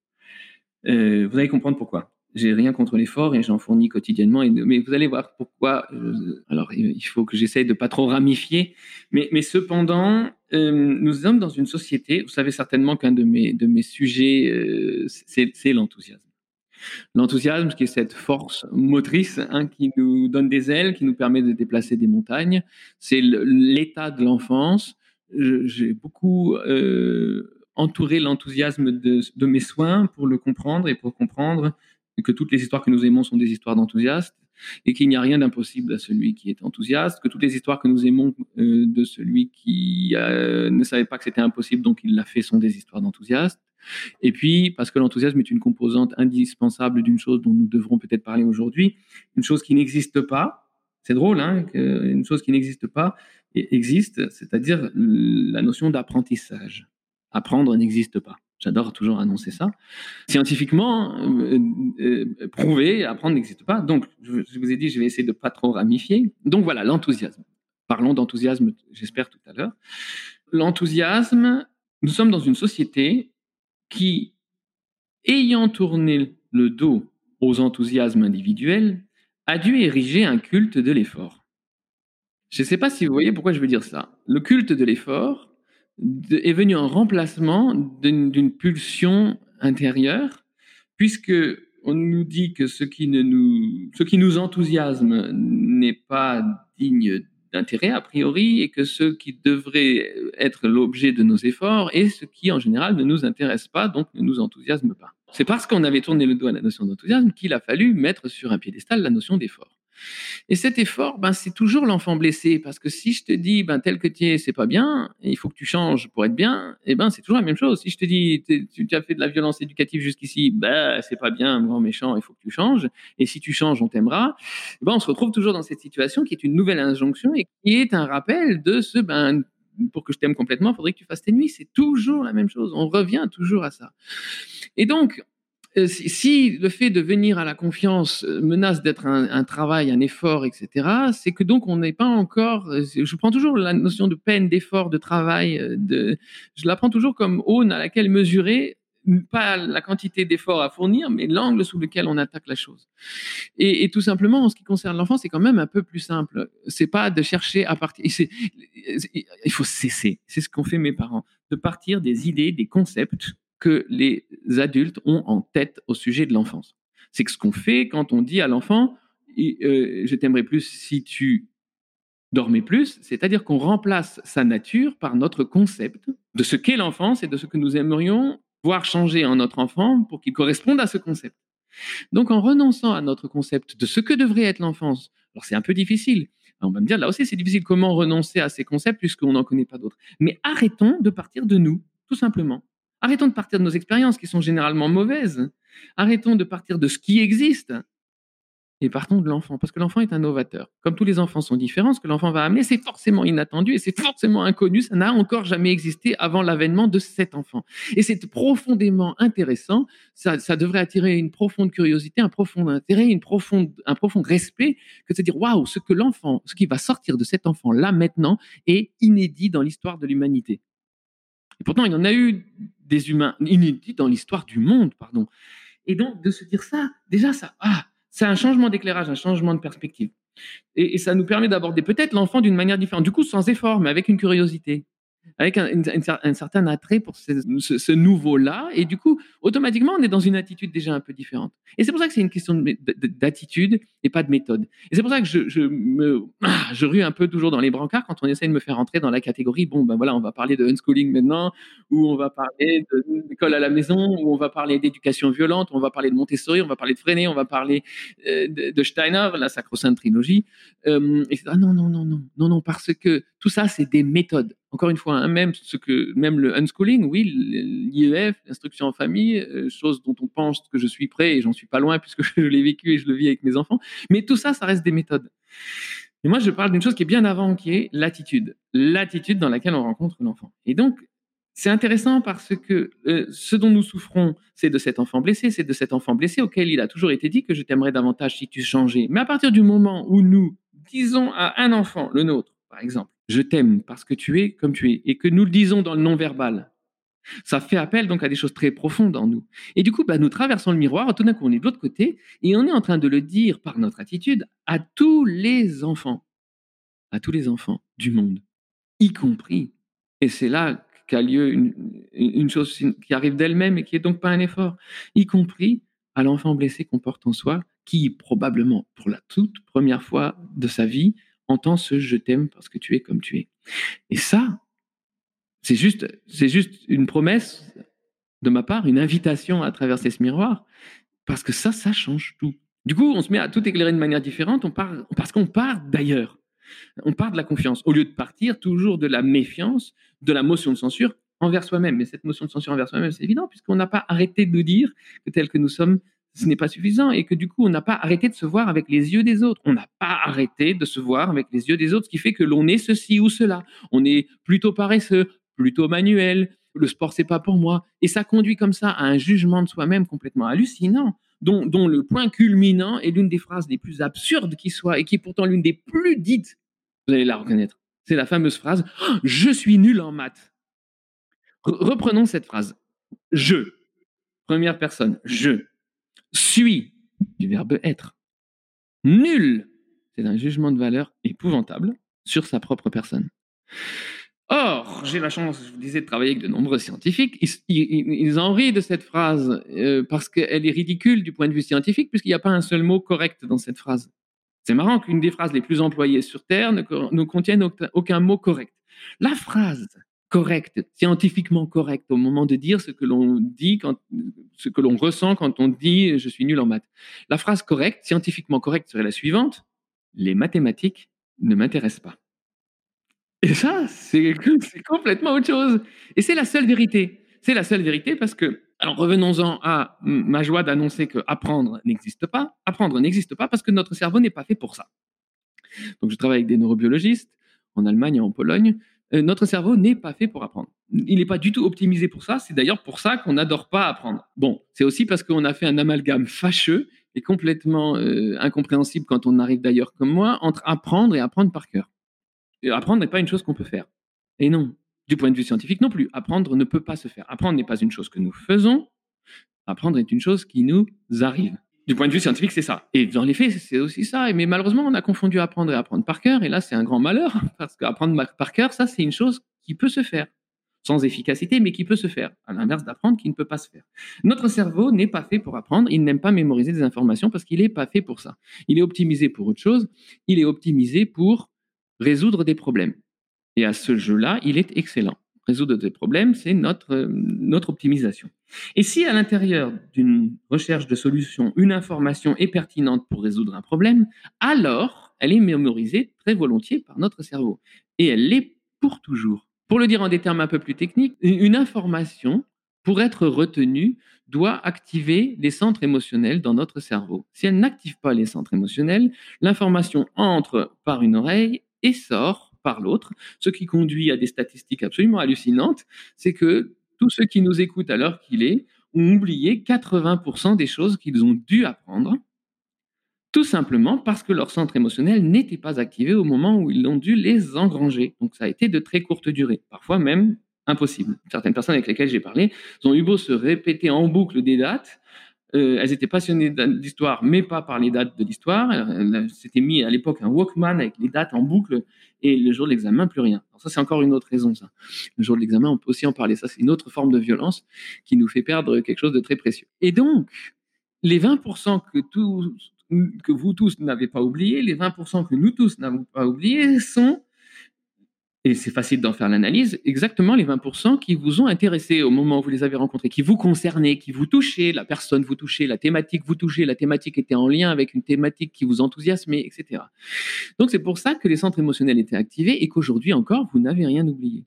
Euh, vous allez comprendre pourquoi. J'ai rien contre l'effort et j'en fournis quotidiennement. Mais vous allez voir pourquoi. Euh, alors, il faut que j'essaye de pas trop ramifier. Mais, cependant, euh, nous sommes dans une société. Vous savez certainement qu'un de mes, de mes sujets, c'est l'enthousiasme. L'enthousiasme, qui est cette force motrice hein, qui nous donne des ailes, qui nous permet de déplacer des montagnes, c'est l'état de l'enfance. J'ai beaucoup entouré l'enthousiasme de, de, mes soins pour le comprendre et pour comprendre que toutes les histoires que nous aimons sont des histoires d'enthousiastes et qu'il n'y a rien d'impossible à celui qui est enthousiaste, que toutes les histoires que nous aimons euh, de celui qui euh, ne savait pas que c'était impossible, donc il l'a fait, sont des histoires d'enthousiastes Et puis, parce que l'enthousiasme est une composante indispensable d'une chose dont nous devrons peut-être parler aujourd'hui, une chose qui n'existe pas, c'est drôle, hein, une chose qui n'existe pas existe, c'est-à-dire la notion d'apprentissage. Apprendre n'existe pas. J'adore toujours annoncer ça. Scientifiquement euh, euh, prouvé, apprendre n'existe pas. Donc, je, vous ai dit, je vais essayer de pas trop ramifier. Donc voilà, l'enthousiasme. Parlons d'enthousiasme, j'espère tout à l'heure. L'enthousiasme, nous sommes dans une société qui, ayant tourné le dos aux enthousiasmes individuels, a dû ériger un culte de l'effort. Je ne sais pas si vous voyez pourquoi je veux dire ça. Le culte de l'effort est venu en remplacement d'une pulsion intérieure, puisque on nous dit que ce qui, ne nous, ce qui nous enthousiasme n'est pas digne d'intérêt a priori, et que ce qui devrait être l'objet de nos efforts est ce qui en général ne nous intéresse pas, donc ne nous enthousiasme pas. C'est parce qu'on avait tourné le dos à la notion d'enthousiasme qu'il a fallu mettre sur un piédestal la notion d'effort. Et cet effort, ben, c'est toujours l'enfant blessé, parce que si je te dis, ben, tel que tu es, c'est pas bien, il faut que tu changes pour être bien, et eh ben, c'est toujours la même chose. Si je te dis, tu as fait de la violence éducative jusqu'ici, ben, c'est pas bien, grand méchant, il faut que tu changes, et si tu changes, on t'aimera, eh ben, on se retrouve toujours dans cette situation qui est une nouvelle injonction et qui est un rappel de ce, ben, pour que je t'aime complètement, il faudrait que tu fasses tes nuits. C'est toujours la même chose. On revient toujours à ça. Et donc, si le fait de venir à la confiance euh, menace d'être un, travail, un effort, etc., c'est que donc on n'est pas encore. Euh, je prends toujours la notion de peine, d'effort, de travail. De, je la prends toujours comme aune à laquelle mesurer pas la quantité d'efforts à fournir, mais l'angle sous lequel on attaque la chose. Et, et tout simplement, en ce qui concerne l'enfant, c'est quand même un peu plus simple. C'est pas de chercher à partir. Il faut cesser. C'est ce qu'ont fait mes parents, de partir des idées, des concepts que les adultes ont en tête au sujet de l'enfance. C'est ce qu'on fait quand on dit à l'enfant euh, Je t'aimerais plus si tu dormais plus, c'est-à-dire qu'on remplace sa nature par notre concept de ce qu'est l'enfance et de ce que nous aimerions voir changer en notre enfant pour qu'il corresponde à ce concept. Donc en renonçant à notre concept de ce que devrait être l'enfance, alors c'est un peu difficile, on va me dire là aussi c'est difficile comment renoncer à ces concepts puisqu'on n'en connaît pas d'autres. Mais arrêtons de partir de nous, tout simplement. Arrêtons de partir de nos expériences qui sont généralement mauvaises. Arrêtons de partir de ce qui existe et partons de l'enfant, parce que l'enfant est un novateur. Comme tous les enfants sont différents, ce que l'enfant va amener, c'est forcément inattendu et c'est forcément inconnu. Ça n'a encore jamais existé avant l'avènement de cet enfant. Et c'est profondément intéressant. Ça, devrait attirer une profonde curiosité, un profond intérêt, un profond respect, que de se dire waouh, ce que l'enfant, ce qui va sortir de cet enfant là maintenant est inédit dans l'histoire de l'humanité. Et pourtant, il y en a eu des humains inédits dans l'histoire du monde, pardon. Et donc, de se dire ça, déjà, ça, ah, c'est un changement d'éclairage, un changement de perspective. Et, et ça nous permet d'aborder peut-être l'enfant d'une manière différente, du coup, sans effort, mais avec une curiosité avec un, certain attrait pour ce, nouveau-là. Et du coup, automatiquement, on est dans une attitude déjà un peu différente. Et c'est pour ça que c'est une question d'attitude et pas de méthode. Et c'est pour ça que je, je ah, rue un peu toujours dans les brancards quand on essaie de me faire entrer dans la catégorie, bon, ben voilà, on va parler de unschooling maintenant, ou on va parler d'école à la maison, ou on va parler d'éducation violente, on va parler de Montessori, on va parler de Freinet, on va parler euh, de, Steiner, la sacro-sainte trilogie. Euh, et ah non, non, non, non, non, non, parce que tout ça, c'est des méthodes encore une fois, hein, même, ce que, même le unschooling, oui, l'IEF, l'instruction en famille, euh, chose dont on pense que je suis prêt et j'en suis pas loin puisque [LAUGHS] je l'ai vécu et je le vis avec mes enfants. Mais tout ça, ça reste des méthodes. Et moi, je parle d'une chose qui est bien avant, qui est l'attitude. L'attitude dans laquelle on rencontre l'enfant. Et donc, c'est intéressant parce que euh, ce dont nous souffrons, c'est de cet enfant blessé, c'est de cet enfant blessé auquel il a toujours été dit que je t'aimerais davantage si tu changeais. Mais à partir du moment où nous disons à un enfant, le nôtre, par exemple, je t'aime parce que tu es comme tu es, et que nous le disons dans le non-verbal, ça fait appel donc à des choses très profondes en nous. Et du coup, bah, nous traversons le miroir, tout d'un coup on est de l'autre côté, et on est en train de le dire par notre attitude à tous les enfants, à tous les enfants du monde, y compris. Et c'est là qu'a lieu une, chose qui arrive d'elle-même et qui est donc pas un effort, y compris à l'enfant blessé qu'on porte en soi, qui probablement pour la toute première fois de sa vie entends ce je t'aime parce que tu es comme tu es. Et ça, c'est juste, c'est juste une promesse de ma part, une invitation à traverser ce miroir, parce que ça, ça change tout. Du coup, on se met à tout éclairer de manière différente, on part, parce qu'on part d'ailleurs. On part de la confiance, au lieu de partir toujours de la méfiance, de la motion de censure, envers soi-même. Mais cette notion de censure envers soi-même, c'est évident, puisqu'on n'a pas arrêté de nous dire que tel que nous sommes, ce n'est pas suffisant et que du coup, on n'a pas arrêté de se voir avec les yeux des autres. On n'a pas arrêté de se voir avec les yeux des autres, ce qui fait que l'on est ceci ou cela. On est plutôt paresseux, plutôt manuel. Le sport, c'est pas pour moi. Et ça conduit comme ça à un jugement de soi-même complètement hallucinant, dont, le point culminant est l'une des phrases les plus absurdes qui soit et qui est pourtant l'une des plus dites. Vous allez la reconnaître. C'est la fameuse phrase oh, Je suis nul en maths. reprenons cette phrase. Je, première personne, je suis du verbe être. Nul, c'est un jugement de valeur épouvantable sur sa propre personne. Or, j'ai la chance, je vous disais, de travailler avec de nombreux scientifiques. Ils, en rient de cette phrase euh, parce qu'elle est ridicule du point de vue scientifique, puisqu'il n'y a pas un seul mot correct dans cette phrase. C'est marrant qu'une des phrases les plus employées sur Terre ne, ne contienne aucun mot correct. La phrase correcte, scientifiquement correcte au moment de dire ce que l'on dit, quand, ce que l'on ressent quand on dit je suis nul en maths. La phrase correcte, scientifiquement correcte serait la suivante les mathématiques ne m'intéressent pas. Et ça, c'est [LAUGHS] complètement autre chose. Et c'est la seule vérité. C'est la seule vérité parce que, alors revenons-en à ma joie d'annoncer que apprendre n'existe pas. Apprendre n'existe pas parce que notre cerveau n'est pas fait pour ça. Donc je travaille avec des neurobiologistes en Allemagne et en Pologne euh, notre cerveau n'est pas fait pour apprendre. Il n'est pas du tout optimisé pour ça. C'est d'ailleurs pour ça qu'on n'adore pas apprendre. Bon, c'est aussi parce qu'on a fait un amalgame fâcheux et complètement euh, incompréhensible quand on arrive d'ailleurs comme moi entre apprendre et apprendre par cœur. apprendre n'est pas une chose qu'on peut faire. Et non, du point de vue scientifique non plus. Apprendre ne peut pas se faire. Apprendre n'est pas une chose que nous faisons. Apprendre est une chose qui nous arrive du point de vue scientifique, c'est ça. Et dans les faits, c'est aussi ça. Mais malheureusement, on a confondu apprendre et apprendre par cœur. Et là, c'est un grand malheur, [LAUGHS] parce qu'apprendre par cœur, ça, c'est une chose qui peut se faire. Sans efficacité, mais qui peut se faire. À l'inverse d'apprendre, qui ne peut pas se faire. Notre cerveau n'est pas fait pour apprendre. Il n'aime pas mémoriser des informations parce qu'il n'est pas fait pour ça. Il est optimisé pour autre chose. Il est optimisé pour résoudre des problèmes. Et à ce jeu-là, il est excellent résoudre des problèmes, c'est notre, euh, notre optimisation. Et si à l'intérieur d'une recherche de solution, une information est pertinente pour résoudre un problème, alors elle est mémorisée très volontiers par notre cerveau. Et elle l'est pour toujours. Pour le dire en des termes un peu plus techniques, une information, pour être retenue, doit activer les centres émotionnels dans notre cerveau. Si elle n'active pas les centres émotionnels, l'information entre par une oreille et sort par l'autre, ce qui conduit à des statistiques absolument hallucinantes, c'est que tous ceux qui nous écoutent à l'heure qu'il est ont oublié 80% des choses qu'ils ont dû apprendre, tout simplement parce que leur centre émotionnel n'était pas activé au moment où ils ont dû les engranger. Donc ça a été de très courte durée, parfois même impossible. Certaines personnes avec lesquelles j'ai parlé ont eu beau se répéter en boucle des dates, euh, elles étaient passionnées d'histoire, mais pas par les dates de l'histoire. S'étaient mis à l'époque un Walkman avec les dates en boucle, et le jour de l'examen, plus rien. Ça, c'est encore une autre raison. Le jour de l'examen, on peut aussi en parler. Ça, c'est une autre forme de violence qui nous fait perdre quelque chose de très précieux. Et donc, les 20% que, que vous tous n'avez pas oubliés, les 20% que nous tous n'avons pas oubliés, sont et c'est facile d'en faire l'analyse, exactement les 20% qui vous ont intéressé au moment où vous les avez rencontrés, qui vous concernaient, qui vous touchaient, la personne vous touchait, la thématique vous touchait, la thématique était en lien avec une thématique qui vous enthousiasmait, etc. Donc c'est pour ça que les centres émotionnels étaient activés et qu'aujourd'hui encore, vous n'avez rien oublié.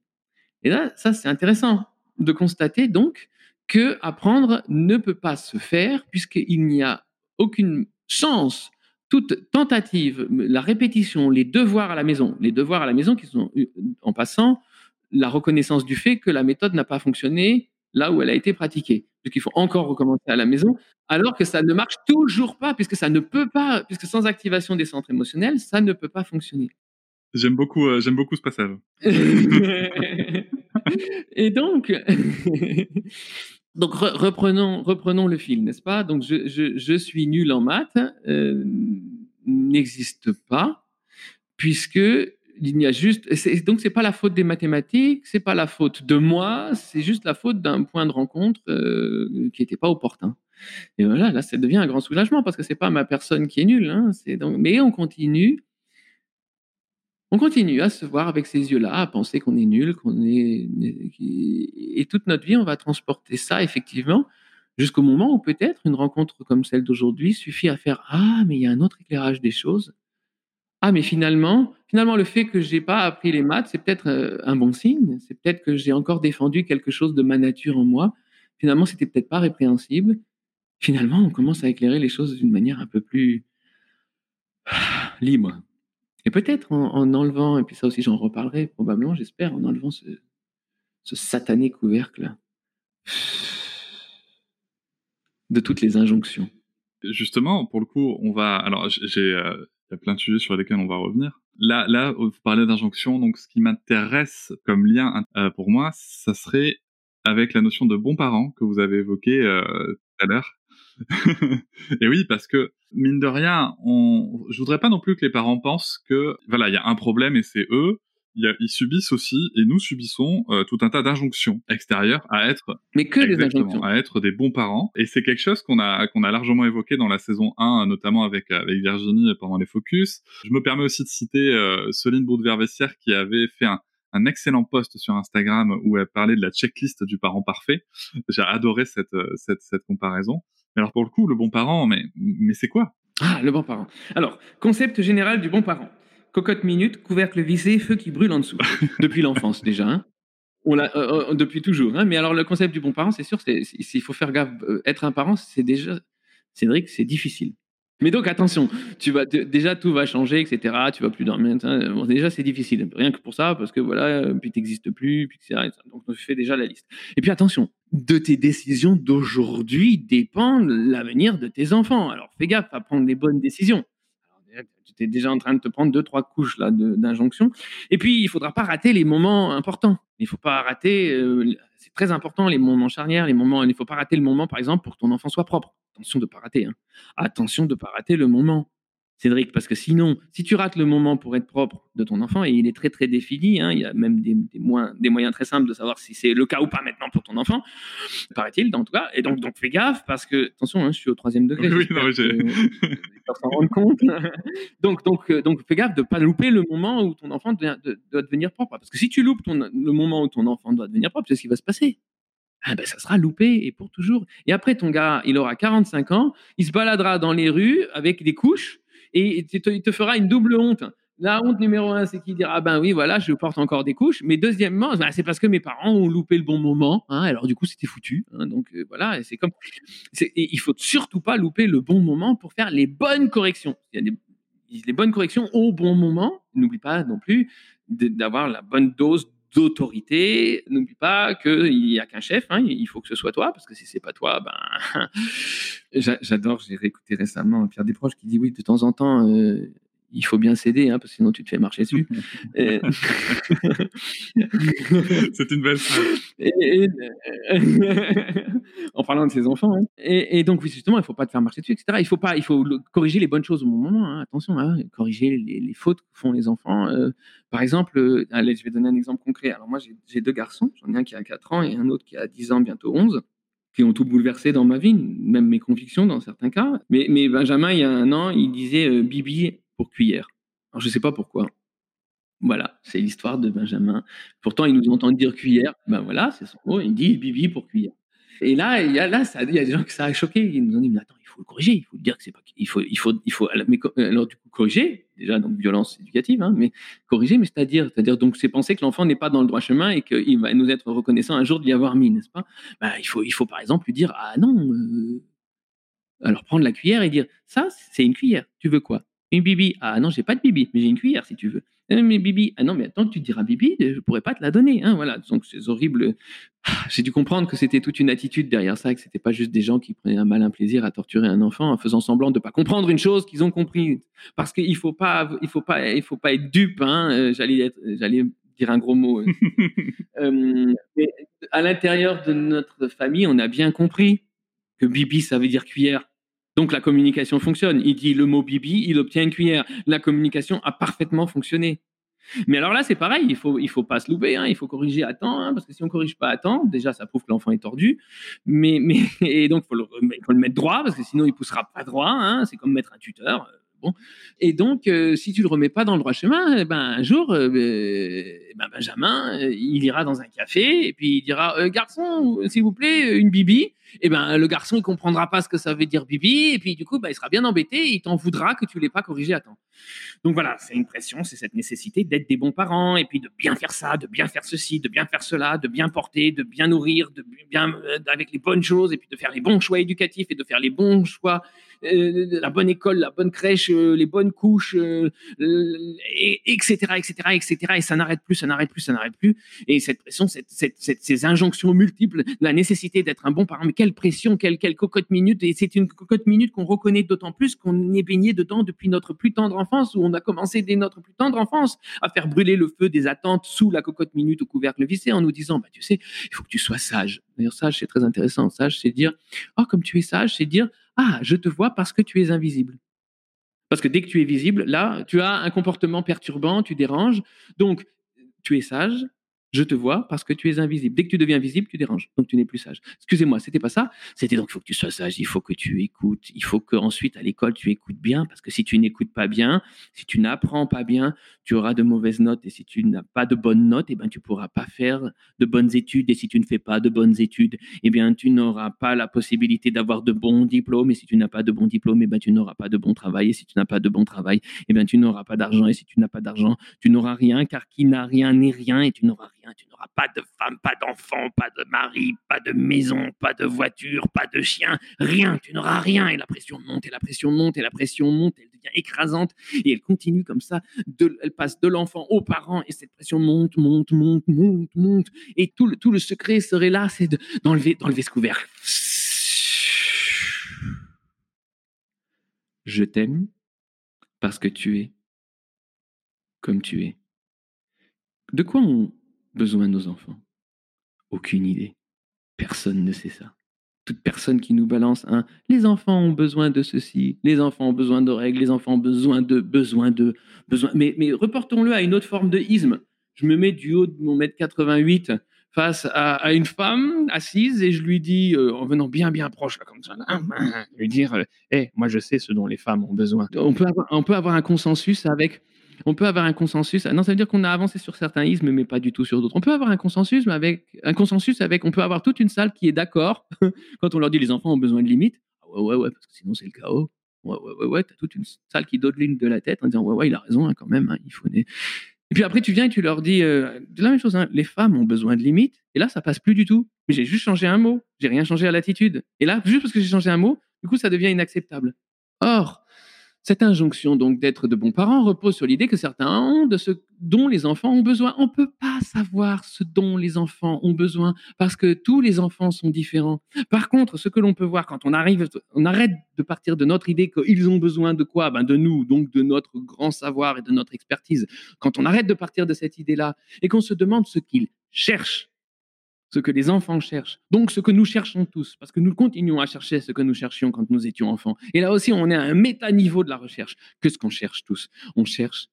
Et là, ça c'est intéressant de constater donc que apprendre ne peut pas se faire puisqu'il n'y a aucune chance toute tentative, la répétition, les devoirs à la maison, les devoirs à la maison qui sont, en passant, la reconnaissance du fait que la méthode n'a pas fonctionné là où elle a été pratiquée. Donc il faut encore recommencer à la maison, alors que ça ne marche toujours pas, puisque ça ne peut pas, puisque sans activation des centres émotionnels, ça ne peut pas fonctionner. J'aime beaucoup, euh, j'aime beaucoup ce passage. [LAUGHS] [LAUGHS] Et donc, [LAUGHS] donc reprenons, reprenons le fil, n'est-ce pas? Donc je, je, suis nul en maths euh, n'existe pas puisque il n'y a juste donc c'est pas la faute des mathématiques, c'est pas la faute de moi, c'est juste la faute d'un point de rencontre euh, qui n'était pas opportun. Et voilà, là ça devient un grand soulagement parce que c'est pas ma personne qui est nulle, hein, donc mais on continue on continue à se voir avec ces yeux-là, à penser qu'on est nul, qu'on est et toute notre vie, on va transporter ça effectivement jusqu'au moment où peut-être une rencontre comme celle d'aujourd'hui suffit à faire ah mais il y a un autre éclairage des choses ah mais finalement, finalement le fait que j'ai pas appris les maths, c'est peut-être euh, un bon signe. C'est peut-être que j'ai encore défendu quelque chose de ma nature en moi. Finalement, c'était peut-être pas répréhensible. Finalement, on commence à éclairer les choses d'une manière un peu plus libre. Et peut-être en, enlevant, et puis ça aussi j'en reparlerai probablement, j'espère, en enlevant ce, satané couvercle [SIGHS] de toutes les injonctions. Justement, pour le coup, on va. Alors, j'ai, euh, il y a plein de sujets sur lesquels on va revenir. Là, là, vous parlez d'injonction, donc ce qui m'intéresse comme lien euh, pour moi, ça serait avec la notion de bon parent que vous avez évoqué euh, tout à l'heure. [LAUGHS] et oui, parce que mine de rien, on... je voudrais pas non plus que les parents pensent que voilà, il y a un problème et c'est eux ils subissent aussi, et nous subissons euh, tout un tas d'injonctions extérieures à être, mais que des injonctions, à être des bons parents. Et c'est quelque chose qu'on a qu'on a largement évoqué dans la saison 1, notamment avec avec Virginie pendant les focus. Je me permets aussi de citer euh, Soline Boudver-Vessière qui avait fait un, un excellent post sur Instagram où elle parlait de la checklist du parent parfait. J'ai adoré cette, euh, cette, cette comparaison. Mais alors pour le coup, le bon parent, mais, mais c'est quoi? Ah, le bon parent. Alors, concept général du bon parent cocotte minute, couvercle vissé, feu qui brûle en dessous. [LAUGHS] Depuis l'enfance déjà. Hein. On l'a euh, euh, depuis toujours. Hein. Mais alors le concept du bon parent, c'est sûr, s'il faut faire gaffe, euh, être un parent, c'est déjà, Cédric, c'est difficile. Mais donc attention, tu vas déjà tout va changer, etc. Tu vas plus dormir. Déjà c'est difficile, rien que pour ça, parce que voilà, puis t'existes plus, puis etc. Donc on fait déjà la liste. Et puis attention, de tes décisions d'aujourd'hui dépend l'avenir de tes enfants. Alors fais gaffe à prendre les bonnes décisions tu es déjà en train de te prendre deux, trois couches là d'injonction. Et puis, il faudra pas rater les moments importants. Il faut pas rater, euh, c'est très important, les moments charnières, les moments, il faut pas rater le moment, par exemple, pour que ton enfant soit propre. Attention de pas rater. Hein. Attention de pas rater le moment Cédric, parce que sinon, si tu rates le moment pour être propre de ton enfant, et il est très très défini, hein, il y a même des, des, moyens très simples de savoir si c'est le cas ou pas maintenant pour ton enfant, paraît-il, en tout cas. Et donc, donc fais gaffe, parce que, attention, hein, je suis au troisième degré. Oui, non, [LAUGHS] s'en rendre compte. [LAUGHS] donc, donc, euh, donc fais gaffe de ne pas louper le moment où ton enfant doit, devenir propre. Parce que si tu loupes ton, le moment où ton enfant doit devenir propre, c'est ce qui va se passer. Ah ben, ça sera loupé et pour toujours. Et après, ton gars, il aura 45 ans, il se baladera dans les rues avec des couches et il te, fera une double honte. La honte numéro un, c'est qu'il dira ben oui, voilà, je porte encore des couches. Mais deuxièmement, ben, c'est parce que mes parents ont loupé le bon moment. Hein, alors du coup, c'était foutu. Hein, donc euh, voilà, c'est comme. Et il faut surtout pas louper le bon moment pour faire les bonnes corrections. Les bonnes corrections au bon moment. N'oublie pas non plus d'avoir la bonne dose d'autorité. N'oublie pas qu'il n'y a qu'un chef, hein, il faut que ce soit toi, parce que si c'est pas toi, ben. [LAUGHS] J'adore, j'ai réécouté récemment Pierre Desproges qui dit oui, de temps en temps, euh, il faut bien céder, hein, parce que sinon tu te fais marcher dessus. [LAUGHS] [LAUGHS] C'est une belle phrase. en parlant de ses enfants. Hein. Et, donc, justement, il ne faut pas te faire marcher dessus, etc. Il faut, pas, il faut corriger les bonnes choses au bon moment. Hein. Attention, corriger les, fautes que font les enfants. Euh, par exemple, euh, allez, je vais donner un exemple concret. Alors, moi, j'ai deux garçons. J'en ai un qui a 4 ans et un autre qui a 10 ans, bientôt 11 qui ont tout bouleversé dans ma vie, même mes convictions dans certains cas. Mais, mais Benjamin, il y a un an, il disait euh, Bibi, pour cuillère. Alors, je ne sais pas pourquoi. Voilà, c'est l'histoire de Benjamin. Pourtant, il nous entend dire cuillère. Ben voilà, c'est son mot. Il dit bibi pour cuillère. Et là, il y a, là, ça, il y a des gens que ça a choqué. Ils nous ont dit, mais attends, il faut le corriger. Il faut dire que c'est pas, il faut, il faut, il faut, alors, du coup, corriger. Déjà, donc, violence éducative, hein, mais corriger, mais c'est-à-dire, c'est-à-dire, donc, c'est penser que l'enfant n'est pas dans le droit chemin et qu'il va nous être reconnaissant un jour de l'y avoir mis, n'est-ce pas? Ben, il faut, il faut, par exemple, lui dire, ah non, euh, alors prendre la cuillère et dire, ça, c'est une cuillère. Tu veux quoi? Une bibi. Ah non, j'ai pas de bibi, mais j'ai une cuillère si tu veux. Eh, mais bibi. Ah non, mais attends, tu diras bibi, je pourrais pas te la donner. Hein, voilà. Donc c'est horrible. Ah, j'ai dû comprendre que c'était toute une attitude derrière ça, que c'était pas juste des gens qui prenaient un malin plaisir à torturer un enfant en faisant semblant de pas comprendre une chose qu'ils ont compris. Parce qu'il faut pas, il faut pas, il faut pas être dupe. Hein. Euh, j'allais, j'allais dire un gros mot. Euh. [LAUGHS] Euh, mais à l'intérieur de notre famille, on a bien compris que bibi, ça veut dire cuillère. Donc la communication fonctionne. Il dit le mot bibi, il obtient une cuillère. La communication a parfaitement fonctionné. Mais alors là, c'est pareil, il faut, il faut pas se louper, hein. il faut corriger à temps, hein, parce que si on corrige pas à temps, déjà, ça prouve que l'enfant est tordu. Mais, mais, [LAUGHS] et donc, le, faut le mettre droit, parce que sinon, il poussera pas droit. Hein. c'est comme mettre un tuteur. Euh. Et donc, euh, si tu le remets pas dans le droit chemin, eh ben, un jour, euh, ben, Benjamin, il ira dans un café et puis il dira Garçon, s'il vous plaît, une bibi. eh ben le garçon il comprendra pas ce que ça veut dire bibi et puis du coup bah, il sera bien embêté et il t'en voudra que tu l'aies pas corrigé à temps. Donc voilà, c'est une pression, c'est cette nécessité d'être des bons parents et puis de bien faire ça, de bien faire ceci, de bien faire cela, de bien porter, de bien nourrir, de bien euh, avec les bonnes choses et puis de faire les bons choix éducatifs et de faire les bons choix euh, la bonne école, la bonne crèche, euh, les bonnes couches, etc., etc., etc. Et ça n'arrête plus, ça n'arrête plus, ça n'arrête plus. Et cette pression, cette, cette, ces injonctions multiples, la nécessité d'être un bon parent. Mais quelle pression, quelle, quelle cocotte minute. Et c'est une cocotte minute qu'on reconnaît d'autant plus qu'on est baigné dedans depuis notre plus tendre enfance, où on a commencé dès notre plus tendre enfance à faire brûler le feu des attentes sous la cocotte minute au couvercle vissé en nous disant, bah, tu sais, il faut que tu sois sage. D'ailleurs, sage, c'est très intéressant. Sage, c'est dire, oh, comme tu es sage, c'est dire, ah, je te vois parce que tu es invisible. Parce que dès que tu es visible, là, tu as un comportement perturbant, tu déranges. Donc, tu es sage, je te vois parce que tu es invisible. Dès que tu deviens visible, tu déranges. Donc tu n'es plus sage. Excusez-moi, c'était pas ça? C'était donc il faut que tu sois sage, il faut que tu écoutes, il faut qu'ensuite à l'école tu écoutes bien parce que si tu n'écoutes pas bien, si tu n'apprends pas bien, tu auras de mauvaises notes et si tu n'as pas de bonnes notes, eh ben tu pourras pas faire de bonnes études et si tu ne fais pas de bonnes études, eh bien tu n'auras pas la possibilité d'avoir de bons diplômes et si tu n'as pas de bons diplômes, eh ben tu n'auras pas de bon travail et si tu n'as pas de bon travail, eh bien tu n'auras pas d'argent et si tu n'as pas d'argent, tu n'auras rien car qui n'a rien n'est rien et tu n'auras rien tu n'auras pas de femme, pas d'enfant, pas de mari, pas de maison, pas de voiture, pas de chien, rien, tu n'auras rien. Et la pression monte, et la pression monte, et la pression monte, elle devient écrasante, et elle continue comme ça, elle passe de l'enfant aux parents, et cette pression monte, monte, monte, monte, monte. Et tout le, tout le secret serait là, c'est d'enlever d'enlever ce couvercle. Je t'aime parce que tu es comme tu es. De quoi on, besoin de nos enfants Aucune idée. Personne ne sait ça. Toute personne qui nous balance un les enfants ont besoin de ceci, les enfants ont besoin de règles, les enfants ont besoin de, besoin de, besoin. Mais, mais reportons-le à une autre forme de isme. Je me mets du haut de mon mètre 88 face à, une femme assise et je lui dis, euh, en venant bien bien proche là, comme ça, lui dire, hé, euh, moi je sais ce dont les femmes ont besoin. On peut on peut avoir un consensus avec on peut avoir un consensus. Non, ça veut dire qu'on a avancé sur certains ismes, mais pas du tout sur d'autres. On peut avoir un consensus, mais avec un consensus avec, on peut avoir toute une salle qui est d'accord [LAUGHS] quand on leur dit les enfants ont besoin de limites. Ah ouais, ouais, ouais, parce que sinon c'est le chaos. Ouais, ouais, ouais, ouais, t'as toute une salle qui ligne de la tête en disant ouais, ouais, il a raison hein, quand même, hein, il faut. Et puis après, tu viens et tu leur dis euh, la même chose. Hein, les femmes ont besoin de limites. Et là, ça passe plus du tout. Mais j'ai juste changé un mot. J'ai rien changé à l'attitude. Et là, juste parce que j'ai changé un mot, du coup, ça devient inacceptable. Or, cette injonction donc d'être de bons parents repose sur l'idée que certains ont de ce dont les enfants ont besoin. On ne peut pas savoir ce dont les enfants ont besoin parce que tous les enfants sont différents. Par contre, ce que l'on peut voir quand on arrive, on arrête de partir de notre idée qu'ils ont besoin de quoi? Ben de nous, donc de notre grand savoir et de notre expertise. Quand on arrête de partir de cette idée-là et qu'on se demande ce qu'ils cherchent ce que les enfants cherchent, donc ce que nous cherchons tous, parce que nous continuons à chercher ce que nous cherchions quand nous étions enfants. Et là aussi, on est à un méta-niveau de la recherche. Que ce qu'on cherche tous? On cherche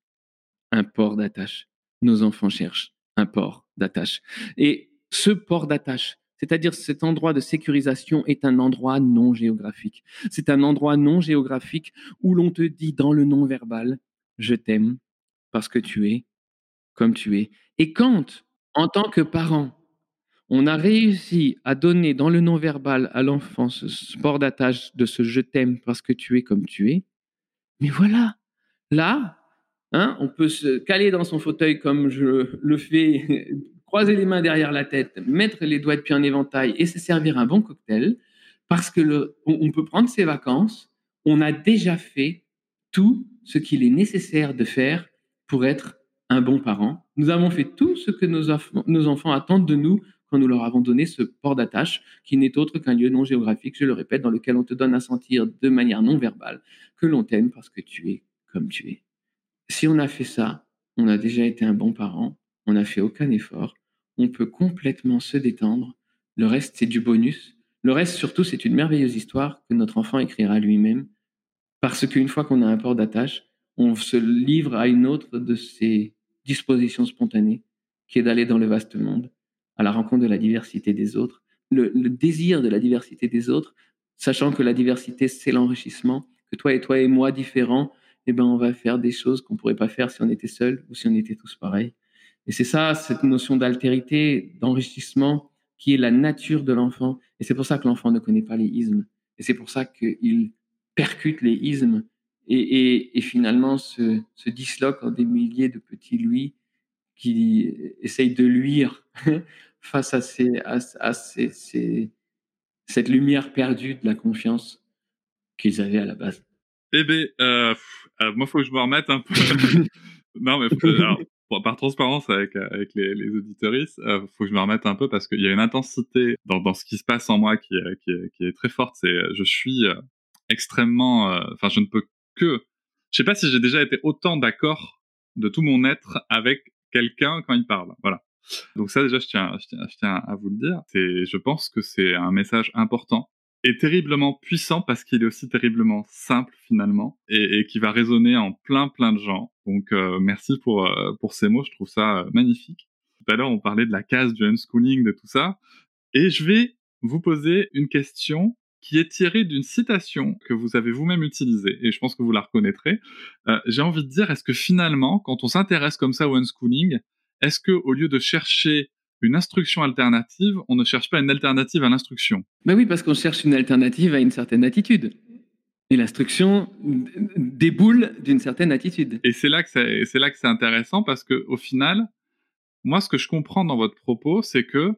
un port d'attache. Nos enfants cherchent un port d'attache. Et ce port d'attache, c'est-à-dire cet endroit de sécurisation est un endroit non géographique. C'est un endroit non géographique où l'on te dit dans le non-verbal, je t'aime parce que tu es comme tu es. Et quand, en tant que parent, on a réussi à donner dans le non-verbal à l'enfant ce sport d'attache de ce je t'aime parce que tu es comme tu es. Mais voilà, là, hein, on peut se caler dans son fauteuil comme je le fais, [LAUGHS] croiser les mains derrière la tête, mettre les doigts de pied en éventail et se servir un bon cocktail parce que on peut prendre ses vacances. On a déjà fait tout ce qu'il est nécessaire de faire pour être un bon parent. Nous avons fait tout ce que nos enfants attendent de nous quand nous leur avons donné ce port d'attache qui n'est autre qu'un lieu non géographique, je le répète, dans lequel on te donne à sentir de manière non verbale que l'on t'aime parce que tu es comme tu es. Si on a fait ça, on a déjà été un bon parent, on n'a fait aucun effort, on peut complètement se détendre, le reste c'est du bonus, le reste surtout c'est une merveilleuse histoire que notre enfant écrira lui-même, parce qu'une fois qu'on a un port d'attache, on se livre à une autre de ses dispositions spontanées, qui est d'aller dans le vaste monde à la rencontre de la diversité des autres, le, désir de la diversité des autres, sachant que la diversité, c'est l'enrichissement, que toi et toi et moi différents, eh ben, on va faire des choses qu'on pourrait pas faire si on était seul ou si on était tous pareils. Et c'est ça, cette notion d'altérité, d'enrichissement, qui est la nature de l'enfant. Et c'est pour ça que l'enfant ne connaît pas les ismes. Et c'est pour ça qu'il percute les ismes et, finalement se, se, disloque en des milliers de petits lui qui essayent de luire [LAUGHS] face à, ces, à, ces, cette lumière perdue de la confiance qu'ils avaient à la base. Eh bien, euh, euh, moi, faut que je me remette un peu. [LAUGHS] non, mais alors, par transparence avec, avec les, les auditoristes, il euh, faut que je me remette un peu parce qu'il y a une intensité dans, ce qui se passe en moi qui, qui, est, qui est très forte. C'est, je suis extrêmement, enfin, je ne peux que, je sais pas si j'ai déjà été autant d'accord de tout mon être avec quelqu'un quand il parle. Voilà. Donc ça déjà, je tiens, je tiens, à vous le dire. C'est, je pense que c'est un message important et terriblement puissant parce qu'il est aussi terriblement simple finalement et, et qui va résonner en plein plein de gens. Donc euh, merci pour euh, pour ces mots, je trouve ça euh, magnifique. Tout à l'heure on parlait de la case du unschooling, de tout ça, et je vais vous poser une question qui est tirée d'une citation que vous avez vous-même utilisée, et je pense que vous la reconnaîtrez. Euh, J'ai envie de dire, est-ce que finalement, quand on s'intéresse comme ça au unschooling, est-ce que au lieu de chercher une instruction alternative, on ne cherche pas une alternative à l'instruction? Ben oui, parce qu'on cherche une alternative à une certaine attitude. Et l'instruction déboule d'une certaine attitude. Et c'est là que c'est là que c'est intéressant parce que au final, moi, ce que je comprends dans votre propos, c'est que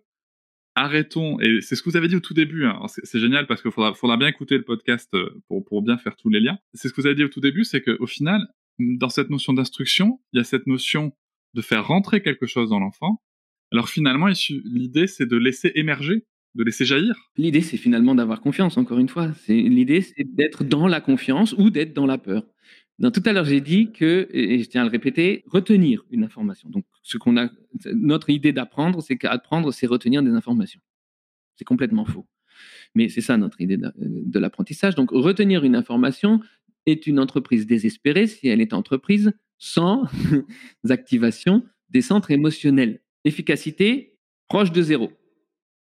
arrêtons, et c'est ce que vous avez dit au tout début, hein, c'est génial parce qu'il faudra, bien écouter le podcast euh, pour, pour bien faire tous les liens. C'est ce que vous avez dit au tout début, c'est qu'au final, dans cette notion d'instruction, il y a cette notion de faire rentrer quelque chose dans l'enfant. Alors finalement, l'idée, c'est de laisser émerger, de laisser jaillir. L'idée, c'est finalement d'avoir confiance, encore une fois. L'idée, c'est d'être dans la confiance ou d'être dans la peur. Dans tout à l'heure, j'ai dit que, et je tiens à le répéter, retenir une information. Donc, ce qu'on a, notre idée d'apprendre, c'est qu'apprendre, c'est retenir des informations. C'est complètement faux. Mais c'est ça notre idée de, l'apprentissage. Donc, retenir une information est une entreprise désespérée si elle est entreprise sans [LAUGHS] activation des centres émotionnels. Efficacité proche de zéro.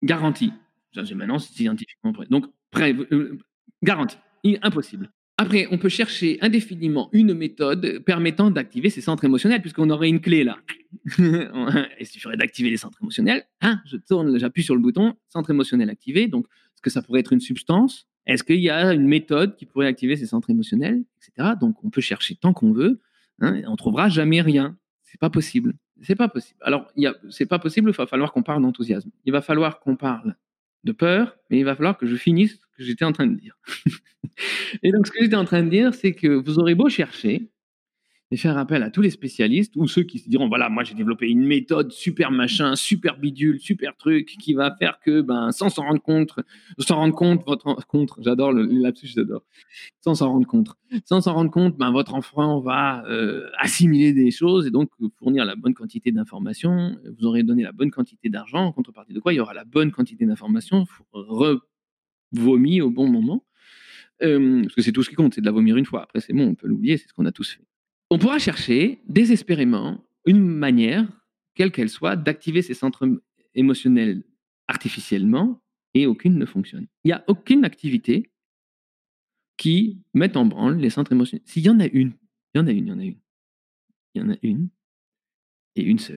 Garantie. Maintenant, scientifiquement. Donc, prêt, euh, garantie. Impossible. Après, on peut chercher indéfiniment une méthode permettant d'activer ces centres émotionnels, puisqu'on aurait une clé là. [LAUGHS] Il suffirait d'activer les centres émotionnels. Hein, je tourne, j'appuie sur le bouton, centre émotionnel activé. Donc, est-ce que ça pourrait être une substance? Est-ce qu'il y a une méthode qui pourrait activer ces centres émotionnels, etc. Donc, on peut chercher tant qu'on veut. Hein, et on trouvera jamais rien. C'est pas possible. C'est pas possible. Alors, c'est pas possible. Il va falloir qu'on parle d'enthousiasme. Il va falloir qu'on parle de peur, mais il va falloir que je finisse que j'étais en train de dire. et donc, ce que j'étais en train de dire, c'est que vous aurez beau chercher, et faire appel à tous les spécialistes ou ceux qui se diront voilà moi j'ai développé une méthode super machin super bidule super truc qui va faire que ben sans s'en rendre compte s'en rendre compte votre j'adore le j'adore. Sans s'en rendre compte sans s'en rendre compte ben votre enfant va euh, assimiler des choses et donc fournir la bonne quantité d'informations. Vous aurez donné la bonne quantité d'argent. En contrepartie de quoi il y aura la bonne quantité d'informations revomi au bon moment parce que c'est tout ce qui compte c'est de la vomir une fois après c'est bon on peut l'oublier c'est ce qu'on a tous fait on pourra chercher désespérément une manière, quelle qu'elle soit, d'activer ces centres émotionnels artificiellement et aucune ne fonctionne. Il n'y a aucune activité qui mette en branle les centres émotionnels. S'il y en a une, il y en a une, il y en a une. Il y en a une et une seule.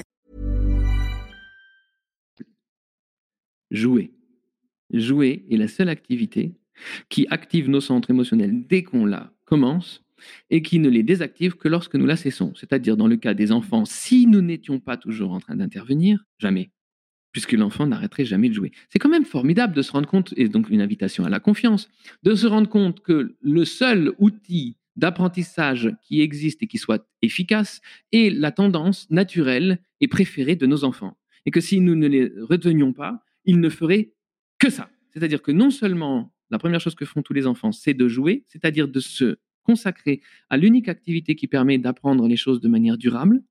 Jouer. Jouer est la seule activité qui active nos centres émotionnels dès qu'on la commence et qui ne les désactive que lorsque nous la cessons. C'est-à-dire dans le cas des enfants, si nous n'étions pas toujours en train d'intervenir, jamais, puisque l'enfant n'arrêterait jamais de jouer. C'est quand même formidable de se rendre compte, et donc une invitation à la confiance, de se rendre compte que le seul outil d'apprentissage qui existe et qui soit efficace est la tendance naturelle et préférée de nos enfants. Et que si nous ne les retenions pas, il ne ferait que ça. C'est-à-dire que non seulement la première chose que font tous les enfants, c'est de jouer, c'est-à-dire de se consacrer à l'unique activité qui permet d'apprendre les choses de manière durable,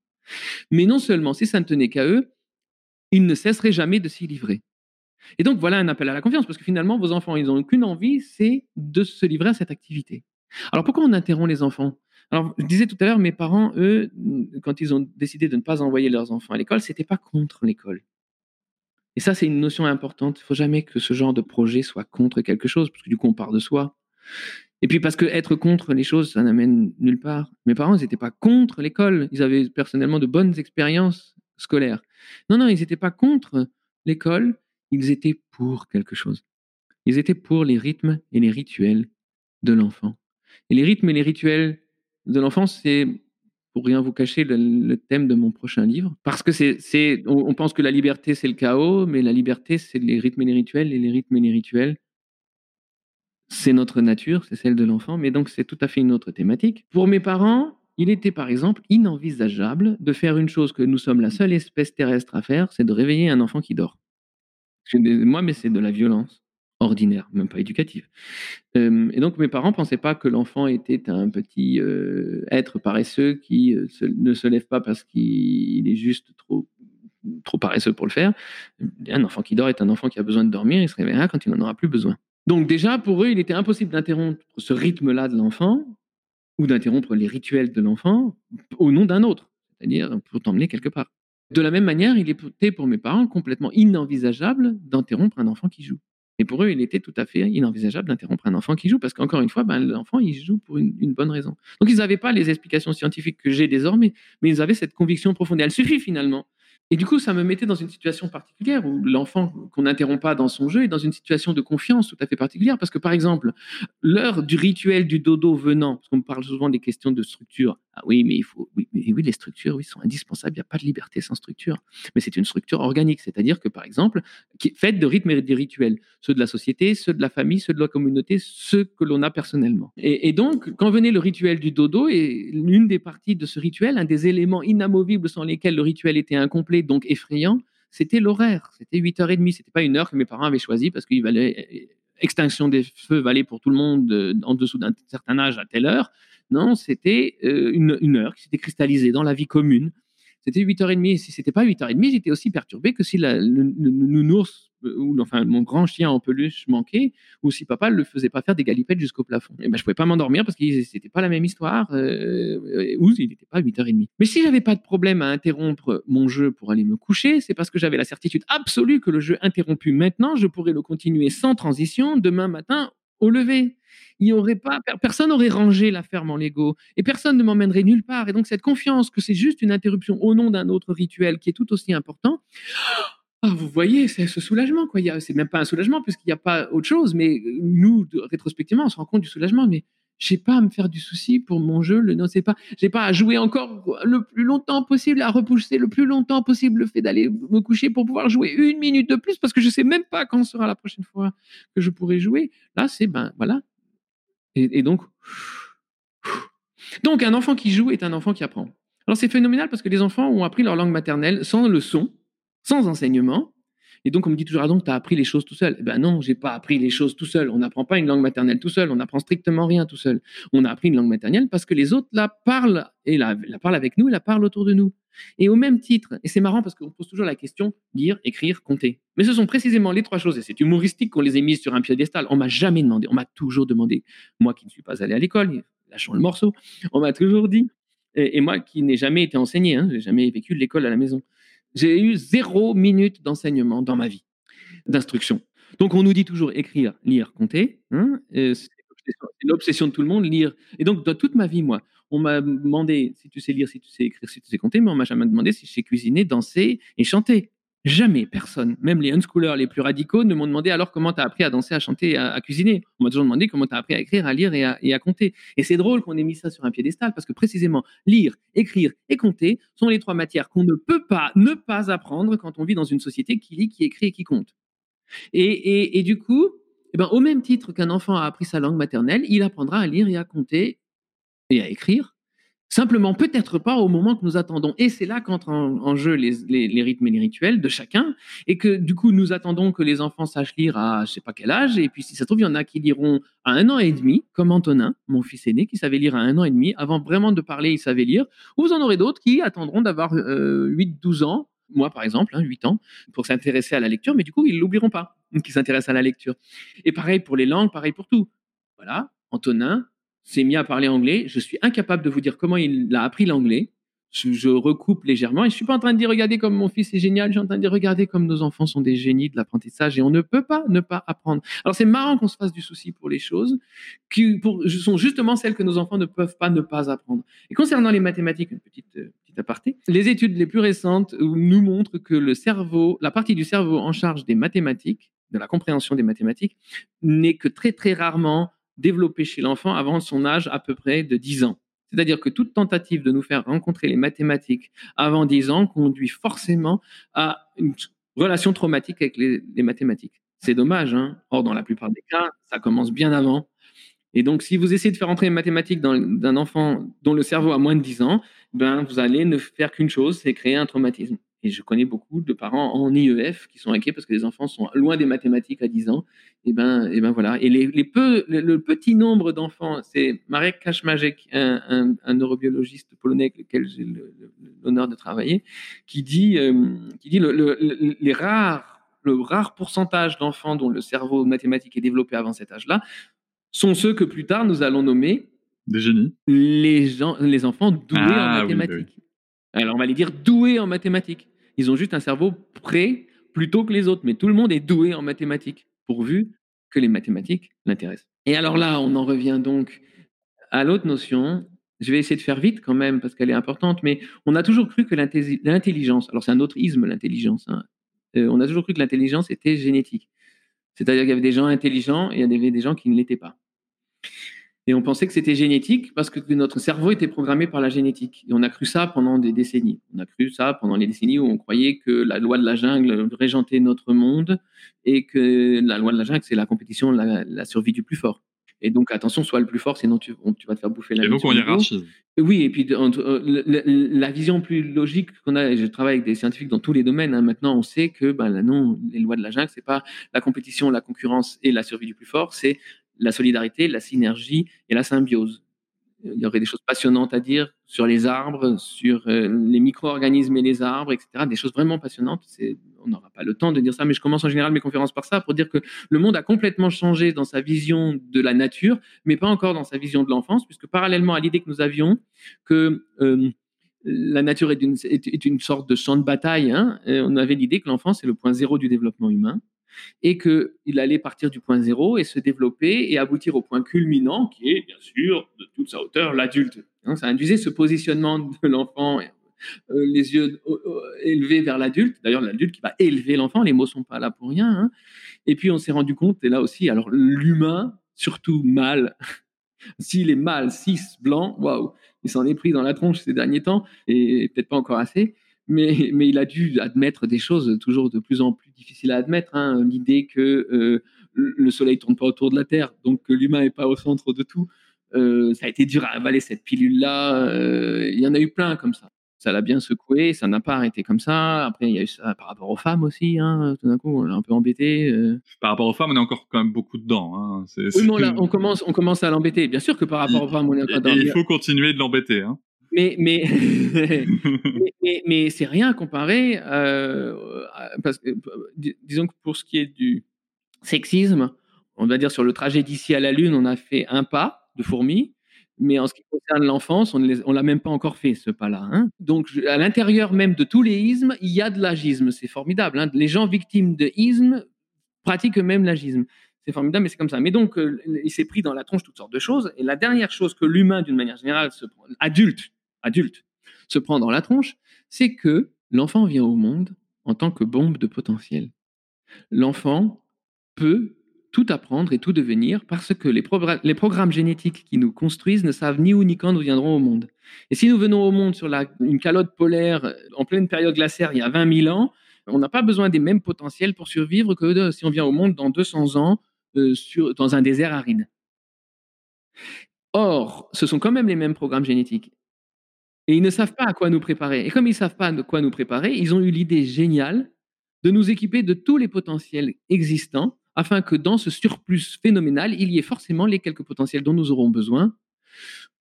mais non seulement, si ça ne tenait qu'à eux, il ne cesserait jamais de s'y livrer. Et donc voilà un appel à la confiance, parce que finalement, vos enfants, ils n'ont qu'une envie, c'est de se livrer à cette activité. Alors pourquoi on interrompt les enfants? Alors je disais tout à l'heure, mes parents, eux, quand ils ont décidé de ne pas envoyer leurs enfants à l'école, c'était pas contre l'école. Et ça, c'est une notion importante. Il faut jamais que ce genre de projet soit contre quelque chose, parce que du coup, on part de soi. Et puis parce que être contre les choses, ça n'amène nulle part. Mes parents, ils n'étaient pas contre l'école. Ils avaient personnellement de bonnes expériences scolaires. Non, non, ils n'étaient pas contre l'école. Ils étaient pour quelque chose. Ils étaient pour les rythmes et les rituels de l'enfant. Et les rythmes et les rituels de l'enfant, c'est, pour rien vous cacher, le, thème de mon prochain livre. Parce que c'est, on, pense que la liberté, c'est le chaos, mais la liberté, c'est les rythmes et les rituels. Et les rythmes et les rituels, c'est notre nature, c'est celle de l'enfant, mais donc c'est tout à fait une autre thématique. Pour mes parents, il était par exemple inenvisageable de faire une chose que nous sommes la seule espèce terrestre à faire, c'est de réveiller un enfant qui dort. Moi, mais c'est de la violence ordinaire, même pas éducative. Euh, et donc mes parents pensaient pas que l'enfant était un petit euh, être paresseux qui euh, ne se lève pas parce qu'il est juste trop trop paresseux pour le faire. Un enfant qui dort est un enfant qui a besoin de dormir, il se réveillera quand il n'en aura plus besoin. Donc déjà, pour eux, il était impossible d'interrompre ce rythme-là de l'enfant ou d'interrompre les rituels de l'enfant au nom d'un autre, c'est-à-dire pour t'emmener quelque part. De la même manière, il était pour mes parents complètement inenvisageable d'interrompre un enfant qui joue. Et pour eux, il était tout à fait inenvisageable d'interrompre un enfant qui joue, parce qu'encore une fois, ben, l'enfant, il joue pour une, bonne raison. Donc, ils n'avaient pas les explications scientifiques que j'ai désormais, mais ils avaient cette conviction profonde. Elle suffit finalement et du coup, ça me mettait dans une situation particulière où l'enfant qu'on n'interrompt pas dans son jeu est dans une situation de confiance tout à fait particulière. Parce que, par exemple, l'heure du rituel du dodo venant, parce qu'on parle souvent des questions de structure. Ah oui, mais il faut, oui, les structures, oui, sont indispensables. Il n'y a pas de liberté sans structure. Mais c'est une structure organique. C'est-à-dire que, par exemple, qui est faite de rythmes et de rituels. Ceux de la société, ceux de la famille, ceux de la communauté, ceux que l'on a personnellement. Et, donc, quand venait le rituel du dodo, et l'une des parties de ce rituel, un des éléments inamovibles sans lesquels le rituel était incomplet, donc effrayant, c'était l'horaire. C'était 8h30. C'était pas une heure que mes parents avaient choisi parce qu'il valait extinction des feux valait pour tout le monde euh, en dessous d'un certain âge à telle heure. Non, c'était euh, une, heure qui s'était cristallisée dans la vie commune c'était 8h30. Et si c'était pas 8h30, j'étais aussi perturbé que si le, nounours euh, ou enfin mon grand chien en peluche manquait, ou si papa ne le faisait pas faire des galipettes jusqu'au plafond. Et ben, je pouvais pas m'endormir parce que c'était pas la même histoire, euh, ou il n'était pas 8h30. Mais si j'avais pas de problème à interrompre mon jeu pour aller me coucher, c'est parce que j'avais la certitude absolue que le jeu interrompu maintenant, je pourrais le continuer sans transition demain matin au lever personne n'aurait rangé la ferme en Lego et personne ne m'emmènerait nulle part. Et donc, cette confiance que c'est juste une interruption au nom d'un autre rituel qui est tout aussi important, ah, vous voyez, c'est ce soulagement. quoi. C'est même pas un soulagement puisqu'il n'y a pas autre chose, mais nous, rétrospectivement, on se rend compte du soulagement. Mais j'ai pas à me faire du souci pour mon jeu. Le, non, c'est pas, j'ai pas à jouer encore le plus longtemps possible, à repousser le plus longtemps possible le fait d'aller me coucher pour pouvoir jouer une minute de plus parce que je sais même pas quand sera la prochaine fois que je pourrai jouer. Là, c'est ben voilà, et, donc, donc, un enfant qui joue est un enfant qui apprend. Alors, c'est phénoménal parce que les enfants ont appris leur langue maternelle sans leçon, sans enseignement. Et donc, on me dit toujours, ah donc, tu as appris les choses tout seul. Eh ben non, j'ai pas appris les choses tout seul. On n'apprend pas une langue maternelle tout seul. On n'apprend strictement rien tout seul. On a appris une langue maternelle parce que les autres la parlent et la, parlent avec nous et la parlent autour de nous. Et au même titre, et c'est marrant parce qu'on pose toujours la question lire, écrire, compter. Mais ce sont précisément les trois choses, et c'est humoristique qu'on les ait mises sur un piédestal. On m'a jamais demandé, on m'a toujours demandé, moi qui ne suis pas allé à l'école, lâchons le morceau, on m'a toujours dit, et, moi qui n'ai jamais été enseigné, hein, j'ai jamais vécu de l'école à la maison, j'ai eu zéro minute d'enseignement dans ma vie, d'instruction. Donc on nous dit toujours écrire, lire, compter. Hein, c'est l'obsession de tout le monde, lire. Et donc dans toute ma vie, moi, on m'a demandé si tu sais lire, si tu sais écrire, si tu sais compter, mais on m'a jamais demandé si je sais cuisiner, danser et chanter. Jamais personne, même les unschoolers les plus radicaux, ne m'ont demandé alors comment tu as appris à danser, à chanter, à, cuisiner. On m'a toujours demandé comment tu as appris à écrire, à lire et à, compter. Et c'est drôle qu'on ait mis ça sur un piédestal parce que précisément, lire, écrire et compter sont les trois matières qu'on ne peut pas ne pas apprendre quand on vit dans une société qui lit, qui écrit et qui compte. Et, et du coup, eh ben, au même titre qu'un enfant a appris sa langue maternelle, il apprendra à lire et à compter et à écrire. Simplement, peut-être pas au moment que nous attendons. Et c'est là qu'entrent en, jeu les, rythmes et les rituels de chacun. Et que du coup, nous attendons que les enfants sachent lire à je sais pas quel âge. Et puis, si ça se trouve, il y en a qui liront à un an et demi, comme Antonin, mon fils aîné, qui savait lire à un an et demi. Avant vraiment de parler, il savait lire. Ou vous en aurez d'autres qui attendront d'avoir 8-12 euh, ans moi par exemple, hein, 8 ans, pour s'intéresser à la lecture, mais du coup, ils l'oublieront pas, qu'ils s'intéressent à la lecture. Et pareil pour les langues, pareil pour tout. Voilà, Antonin s'est mis à parler anglais. Je suis incapable de vous dire comment il a appris l'anglais je, recoupe légèrement. Et je suis pas en train de dire regardez comme mon fils est génial. Je suis en train de dire regardez comme nos enfants sont des génies de l'apprentissage et on ne peut pas ne pas apprendre. Alors c'est marrant qu'on se fasse du souci pour les choses qui sont justement celles que nos enfants ne peuvent pas ne pas apprendre. Et concernant les mathématiques, une petite euh, petite aparté, les études les plus récentes nous montrent que le cerveau, la partie du cerveau en charge des mathématiques, de la compréhension des mathématiques, n'est que très très rarement développée chez l'enfant avant son âge à peu près de 10 ans. C'est-à-dire que toute tentative de nous faire rencontrer les mathématiques avant 10 ans conduit forcément à une relation traumatique avec les, mathématiques. C'est dommage, hein Or, dans la plupart des cas, ça commence bien avant. Et donc, si vous essayez de faire entrer les mathématiques dans d'un enfant dont le cerveau a moins de 10 ans, ben, vous allez ne faire qu'une chose, c'est créer un traumatisme. Et je connais beaucoup de parents en IEF qui sont inquiets parce que les enfants sont loin des mathématiques à 10 ans. Et ben, et ben voilà. Et les, les peu, le, petit nombre d'enfants, c'est Marek Kaczmarek, un, un, un, neurobiologiste polonais avec lequel j'ai l'honneur de travailler, qui dit, euh, qui dit le, le, les rares, le rare pourcentage d'enfants dont le cerveau mathématique est développé avant cet âge-là sont ceux que plus tard nous allons nommer des génies. Les, gens, les enfants doués en ah mathématiques. Alors on va les dire doués en mathématiques. Ils ont juste un cerveau prêt plutôt que les autres. Mais tout le monde est doué en mathématiques, pourvu que les mathématiques l'intéressent. Et alors là, on en revient donc à l'autre notion. Je vais essayer de faire vite quand même parce qu'elle est importante, mais on a toujours cru que l'intelligence, alors c'est un autre isme l'intelligence, hein, euh, on a toujours cru que l'intelligence était génétique. C'est-à-dire qu'il y avait des gens intelligents et il y avait des gens qui ne l'étaient pas. Et on pensait que c'était génétique parce que notre cerveau était programmé par la génétique. Et on a cru ça pendant des décennies. On a cru ça pendant les décennies où on croyait que la loi de la jungle régentait notre monde et que la loi de la jungle, c'est la compétition, la, survie du plus fort. Et donc, attention, sois le plus fort, sinon tu, tu vas te faire bouffer la Et donc, on hiérarchise. Oui, et puis euh, la, vision plus logique qu'on a, et je travaille avec des scientifiques dans tous les domaines, hein, maintenant on sait que ben, non, les lois de la jungle, c'est pas la compétition, la concurrence et la survie du plus fort, c'est la solidarité, la synergie et la symbiose. Il y aurait des choses passionnantes à dire sur les arbres, sur euh, les micro-organismes et les arbres, etc. Des choses vraiment passionnantes. On n'aura pas le temps de dire ça, mais je commence en général mes conférences par ça, pour dire que le monde a complètement changé dans sa vision de la nature, mais pas encore dans sa vision de l'enfance, puisque parallèlement à l'idée que nous avions que euh, la nature est une, sorte de champ de bataille, hein, on avait l'idée que l'enfance est le point zéro du développement humain et qu'il allait partir du point zéro et se développer et aboutir au point culminant qui est bien sûr de toute sa hauteur l'adulte. Hein, ça induisait ce positionnement de l'enfant, euh, les yeux euh, euh, élevés vers l'adulte. D'ailleurs, l'adulte qui va élever l'enfant, les mots sont pas là pour rien. Hein. Et puis on s'est rendu compte, et là aussi, alors l'humain, surtout mâle, [LAUGHS] s'il est mâle, cis, blanc, waouh, il s'en est pris dans la tronche ces derniers temps et peut-être pas encore assez mais, mais il a dû admettre des choses toujours de plus en plus difficiles à admettre. Hein. L'idée que euh, le Soleil tourne pas autour de la Terre, donc que l'humain n'est pas au centre de tout. Euh, ça a été dur à avaler cette pilule-là. Euh, il y en a eu plein comme ça. Ça l'a bien secoué, ça n'a pas arrêté comme ça. Après, il y a eu ça par rapport aux femmes aussi. Hein. Tout d'un coup, on l'a un peu embêté. Par rapport aux femmes, on est encore quand même beaucoup dedans. Hein. Oui, mais on, commence, on commence à l'embêter. Bien sûr que par rapport aux femmes, on est encore dedans. Il faut continuer de l'embêter. Hein. [LAUGHS] Mais, mais, mais, c'est rien comparé, euh, parce que, disons que pour ce qui est du sexisme, on va dire sur le trajet d'ici à la Lune, on a fait un pas de fourmi, mais en ce qui concerne l'enfance, on ne l'a même pas encore fait, ce pas-là. Hein. Donc, à l'intérieur même de tous les ismes, il y a de l'agisme. C'est formidable. Hein. Les gens victimes de ismes pratiquent même l'agisme. C'est formidable, mais c'est comme ça. Mais donc, euh, il s'est pris dans la tronche toutes sortes de choses. Et la dernière chose que l'humain, d'une manière générale, se prend, adulte, adulte se prend dans la tronche, c'est que l'enfant vient au monde en tant que bombe de potentiel. L'enfant peut tout apprendre et tout devenir parce que les, programmes génétiques qui nous construisent ne savent ni où ni quand nous viendrons au monde. Et si nous venons au monde sur une calotte polaire en pleine période glaciaire il y a 20 000 ans, on n'a pas besoin des mêmes potentiels pour survivre que si on vient au monde dans 200 ans euh, dans un désert aride. Or, ce sont quand même les mêmes programmes génétiques. Et ils ne savent pas à quoi nous préparer. Et comme ils ne savent pas à quoi nous préparer, ils ont eu l'idée géniale de nous équiper de tous les potentiels existants afin que dans ce surplus phénoménal, il y ait forcément les quelques potentiels dont nous aurons besoin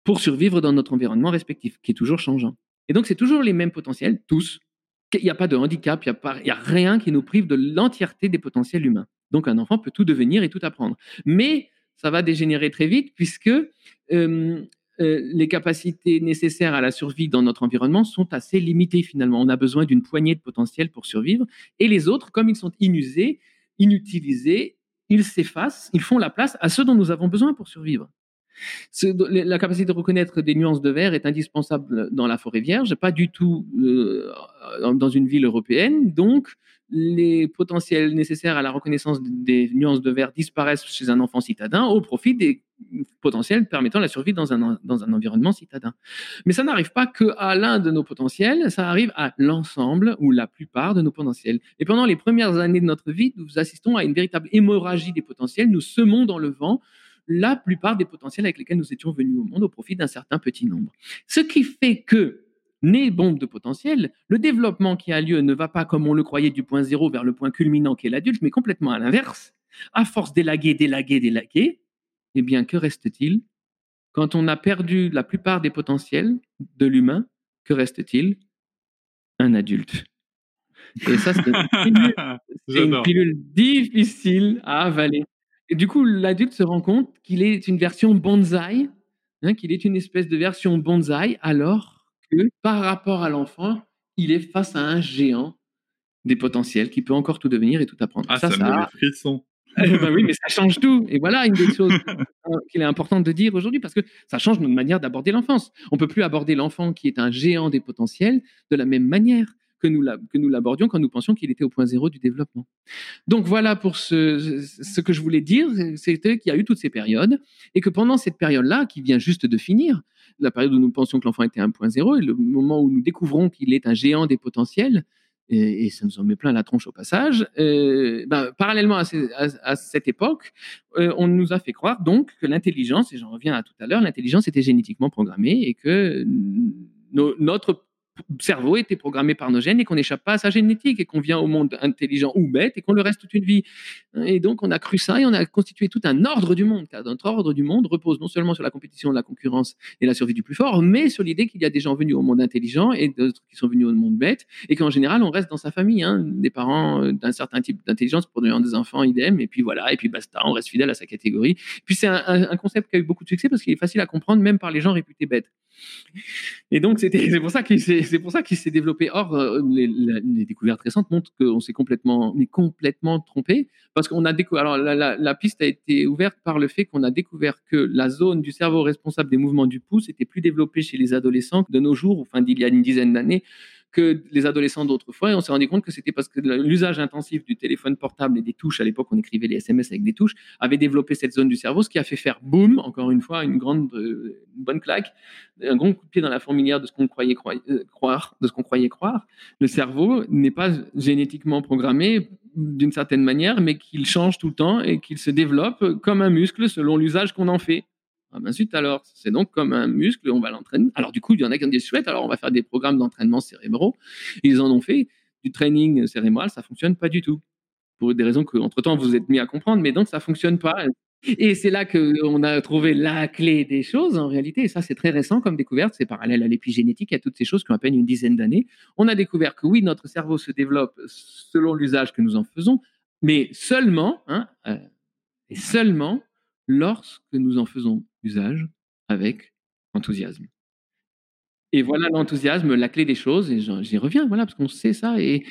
pour survivre dans notre environnement respectif, qui est toujours changeant. Et donc, c'est toujours les mêmes potentiels, tous, Il n'y a pas de handicap, il n'y a, rien qui nous prive de l'entièreté des potentiels humains. Donc un enfant peut tout devenir et tout apprendre. Mais ça va dégénérer très vite puisque euh, euh, les capacités nécessaires à la survie dans notre environnement sont assez limitées finalement. On a besoin d'une poignée de potentiel pour survivre. Et les autres, comme ils sont inusés, inutilisés, ils s'effacent, ils font la place à ceux dont nous avons besoin pour survivre. La capacité de reconnaître des nuances de vert est indispensable dans la forêt vierge, pas du tout euh, dans une ville européenne. Donc, les potentiels nécessaires à la reconnaissance des nuances de vert disparaissent chez un enfant citadin au profit des potentiels permettant la survie dans un, dans un environnement citadin. Mais ça n'arrive pas qu'à l'un de nos potentiels, ça arrive à l'ensemble ou la plupart de nos potentiels. Et pendant les premières années de notre vie, nous assistons à une véritable hémorragie des potentiels. Nous semons dans le vent la plupart des potentiels avec lesquels nous étions venus au monde au profit d'un certain petit nombre. Ce qui fait que, né bombe de potentiel, le développement qui a lieu ne va pas comme on le croyait du point zéro vers le point culminant qui est l'adulte, mais complètement à l'inverse. À force d'élaguer, d'élaguer, d'élaguer, eh bien, que reste-t-il? Quand on a perdu la plupart des potentiels de l'humain, que reste-t-il? Un adulte. Et ça, c'est une [LAUGHS] pilule difficile à avaler. Et du coup, l'adulte se rend compte qu'il est une version bonsaï, hein, qu'il est une espèce de version bonsaï, alors que par rapport à l'enfant, il est face à un géant des potentiels qui peut encore tout devenir et tout apprendre. Ah, ça, ça, ça me frisson. [LAUGHS] Eh ben oui, mais ça change tout. Et voilà une des choses [LAUGHS] qu'il est important de dire aujourd'hui parce que ça change notre manière d'aborder l'enfance. On peut plus aborder l'enfant qui est un géant des potentiels de la même manière que nous, que nous l'abordions quand nous pensions qu'il était au point zéro du développement. Donc voilà pour ce, que je voulais dire, c'était qu'il y a eu toutes ces périodes et que pendant cette période-là, qui vient juste de finir, la période où nous pensions que l'enfant était un point zéro et le moment où nous découvrons qu'il est un géant des potentiels, et, ça nous en met plein la tronche au passage. Euh, ben, parallèlement à, cette époque, euh, on nous a fait croire donc que l'intelligence, et j'en reviens à tout à l'heure, l'intelligence était génétiquement programmée et que notre cerveau était programmé par nos gènes et qu'on n'échappe pas à sa génétique et qu'on vient au monde intelligent ou bête et qu'on le reste toute une vie. Et donc, on a cru ça et on a constitué tout un ordre du monde. Car notre ordre du monde repose non seulement sur la compétition, la concurrence et la survie du plus fort, mais sur l'idée qu'il y a des gens venus au monde intelligent et d'autres qui sont venus au monde bête et qu'en général, on reste dans sa famille. Hein. Des parents euh, d'un certain type d'intelligence produisant des enfants idem et puis voilà, et puis basta, on reste fidèle à sa catégorie. Puis c'est un concept qui a eu beaucoup de succès parce qu'il est facile à comprendre même par les gens réputés bêtes. Et donc, c'est pour ça qu'il s'est, développé. Or, euh, les, découvertes récentes montrent qu'on s'est complètement, complètement trompé parce qu'on a. Alors, la, la, piste a été ouverte par le fait qu'on a découvert que la zone du cerveau responsable des mouvements du pouce était plus développée chez les adolescents que de nos jours, enfin d'il y a une dizaine d'années, que les adolescents d'autrefois. Et on s'est rendu compte que c'était parce que l'usage intensif du téléphone portable et des touches, à l'époque on écrivait les SMS avec des touches, avait développé cette zone du cerveau, ce qui a fait faire boum, encore une fois, une grande, euh, bonne claque, un grand coup de pied dans la fourmilière de ce qu'on croyait euh, croire, de ce qu'on croyait croire. Le cerveau n'est pas génétiquement programmé d'une certaine manière, mais qu'il change tout le temps et qu'il se développe comme un muscle selon l'usage qu'on en fait. Ah ben alors, c'est donc comme un muscle, on va l'entraîner. Alors du coup, il y en a qui ont dit chouette, alors on va faire des programmes d'entraînement cérébraux. Ils en ont fait du training cérébral, ça fonctionne pas du tout. Pour des raisons que, entre temps, vous êtes mis à comprendre, mais donc ça fonctionne pas. Et c'est là qu'on a trouvé la clé des choses, en réalité, et ça c'est très récent comme découverte, c'est parallèle à l'épigénétique, à toutes ces choses qui ont à peine une dizaine d'années. On a découvert que oui, notre cerveau se développe selon l'usage que nous en faisons, mais seulement, hein, euh, et seulement lorsque nous en faisons usage avec enthousiasme. Et voilà l'enthousiasme, la clé des choses, et j'y reviens, voilà, parce qu'on sait ça, et,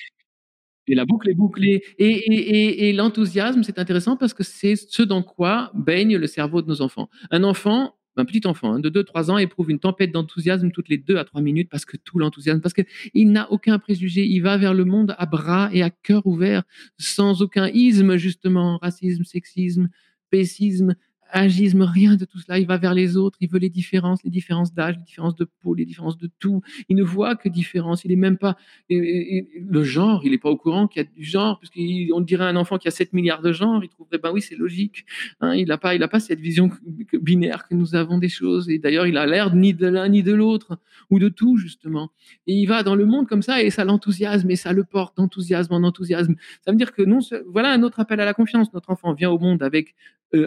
et la boucle est bouclée. Et, et, l'enthousiasme, c'est intéressant parce que c'est ce dans quoi baigne le cerveau de nos enfants. Un enfant, un petit enfant hein, de 2-3 ans éprouve une tempête d'enthousiasme toutes les 2 à 3 minutes parce que tout l'enthousiasme, parce qu'il n'a aucun préjugé, il va vers le monde à bras et à cœur ouvert, sans aucun isme justement, racisme, sexisme, pessisme, agisme, rien de tout cela. Il va vers les autres, il veut les différences, les différences d'âge, les différences de peau, les différences de tout. Il ne voit que différence. Il n'est même pas le genre. Il n'est pas au courant qu'il y a du genre, puisqu'on dirait à un enfant qui a 7 milliards de genres, il trouverait ben oui, c'est logique. Hein, il n'a pas, pas cette vision binaire que nous avons des choses. Et d'ailleurs, il a l'air ni de l'un ni de l'autre ou de tout justement. Et il va dans le monde comme ça et ça l'enthousiasme et ça le porte d'enthousiasme en enthousiasme. Ça veut dire que non, voilà un autre appel à la confiance. Notre enfant vient au monde avec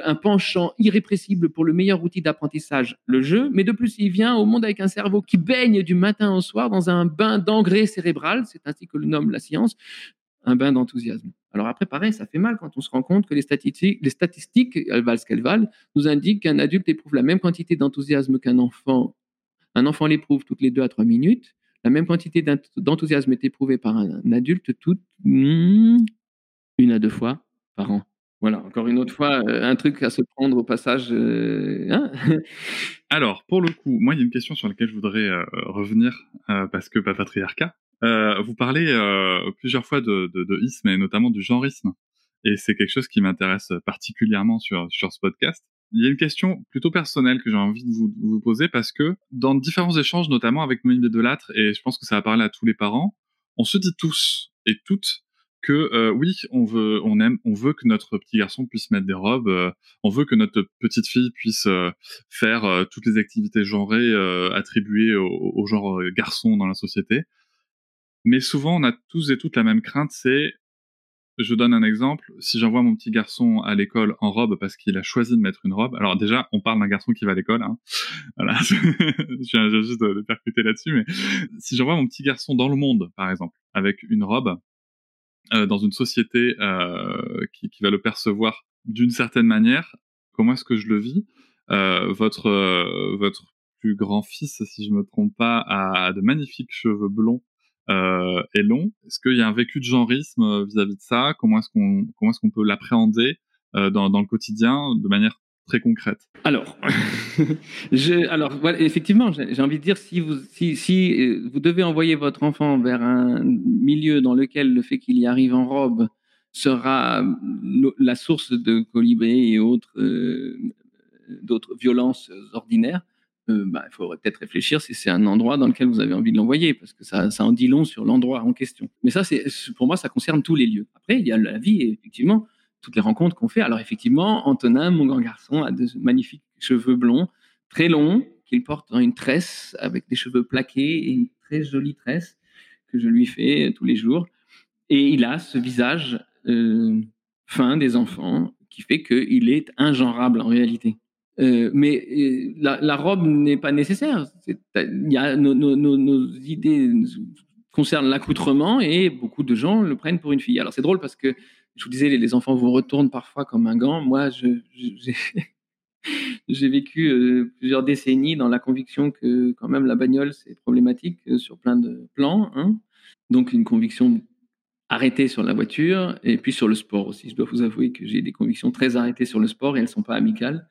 un penchant irrépressible pour le meilleur outil d'apprentissage, le jeu, mais de plus, il vient au monde avec un cerveau qui baigne du matin au soir dans un bain d'engrais cérébral, c'est ainsi que le nomme la science, un bain d'enthousiasme. Alors après, pareil, ça fait mal quand on se rend compte que les statistiques, les statistiques elles valent ce qu'elles valent, nous indiquent qu'un adulte éprouve la même quantité d'enthousiasme qu'un enfant. Un enfant l'éprouve toutes les deux à trois minutes. La même quantité d'enthousiasme est éprouvée par un adulte toutes hmm, une à deux fois par an. Voilà, encore une autre fois, euh, un truc à se prendre au passage. Euh, hein [LAUGHS] Alors, pour le coup, moi, il y a une question sur laquelle je voudrais euh, revenir, parce que pas patriarcat. vous parlez plusieurs fois de, de, isme et notamment du genreisme. Et c'est quelque chose qui m'intéresse particulièrement sur, sur ce podcast. Il y a une question plutôt personnelle que j'ai envie de vous, poser parce que dans différents échanges, notamment avec Moïse Delattre, et je pense que ça va parler à tous les parents, on se dit tous et toutes que euh, oui, on veut, on aime, on veut que notre petit garçon puisse mettre des robes, euh, on veut que notre petite fille puisse euh, faire toutes les activités genrées attribuées au, au, genre garçon dans la société. Mais souvent, on a tous et toutes la même crainte, c'est, je donne un exemple, si j'envoie mon petit garçon à l'école en robe parce qu'il a choisi de mettre une robe, alors déjà, on parle d'un garçon qui va à l'école, hein. [LAUGHS] voilà, [LAUGHS] je viens juste de, de percuter là-dessus, mais si j'envoie mon petit garçon dans le monde, par exemple, avec une robe, euh, dans une société euh, qui, qui, va le percevoir d'une certaine manière, comment est-ce que je le vis? Euh, Votre votre plus grand fils, si je me trompe pas, a de magnifiques cheveux blonds euh, et longs. Est-ce qu'il y a un vécu de genrisme vis-à-vis de ça? Comment est-ce qu'on comment est-ce qu'on peut l'appréhender euh, dans, dans le quotidien de manière concrète Alors, [LAUGHS] je, alors voilà, effectivement, j'ai envie de dire, si vous, si, si euh, vous devez envoyer votre enfant vers un milieu dans lequel le fait qu'il y arrive en robe sera la source de colibris et euh, d'autres violences ordinaires, euh, bah, il faudrait peut-être réfléchir si c'est un endroit dans lequel vous avez envie de l'envoyer, parce que ça, en dit long sur l'endroit en question. Mais ça, pour moi, ça concerne tous les lieux. Après, il y a la vie, effectivement, toutes les rencontres qu'on fait. Alors effectivement, Antonin, mon grand garçon, a de magnifiques cheveux blonds, très longs, qu'il porte dans une tresse avec des cheveux plaqués et une très jolie tresse que je lui fais tous les jours. Et il a ce visage euh, fin des enfants qui fait qu'il est ingenrable en réalité. Euh, mais euh, la, robe n'est pas nécessaire. Nos idées concernent l'accoutrement et beaucoup de gens le prennent pour une fille. Alors c'est drôle parce que je vous disais, les, enfants vous retournent parfois comme un gant. Moi, [LAUGHS] j'ai vécu euh, plusieurs décennies dans la conviction que quand même la bagnole, c'est problématique euh, sur plein de plans. Hein. Donc une conviction arrêtée sur la voiture et puis sur le sport aussi. Je dois vous avouer que j'ai des convictions très arrêtées sur le sport et elles ne sont pas amicales.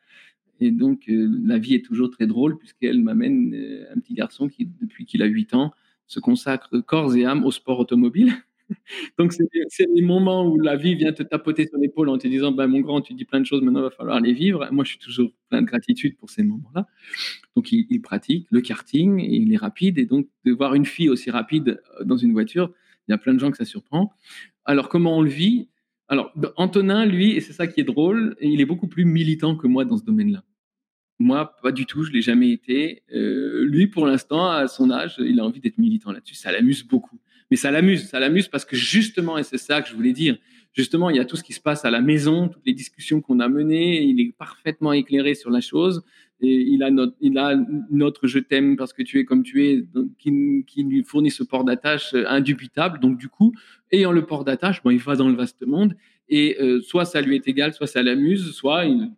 Et donc euh, la vie est toujours très drôle puisqu'elle m'amène un petit garçon qui, depuis qu'il a 8 ans, se consacre corps et âme au sport automobile. Donc, c'est les moments où la vie vient te tapoter sur l'épaule en te disant ben, Mon grand, tu dis plein de choses, maintenant il va falloir les vivre. Moi, je suis toujours plein de gratitude pour ces moments-là. Donc, il, pratique le karting et il est rapide. Et donc, de voir une fille aussi rapide euh, dans une voiture, il y a plein de gens que ça surprend. Alors, comment on le vit? Alors, Antonin, lui, et c'est ça qui est drôle, il est beaucoup plus militant que moi dans ce domaine-là. Moi, pas du tout, je l'ai jamais été. Euh, lui, pour l'instant, à son âge, il a envie d'être militant là-dessus. Ça l'amuse beaucoup. Mais ça l'amuse, ça l'amuse parce que justement, et c'est ça que je voulais dire, justement, il y a tout ce qui se passe à la maison, toutes les discussions qu'on a menées, il est parfaitement éclairé sur la chose, et il a notre, je t'aime parce que tu es comme tu es, qui, lui fournit ce port d'attache indubitable. Donc du coup, ayant le port d'attache, bon, il va dans le vaste monde, et euh, soit ça lui est égal, soit ça l'amuse, soit il,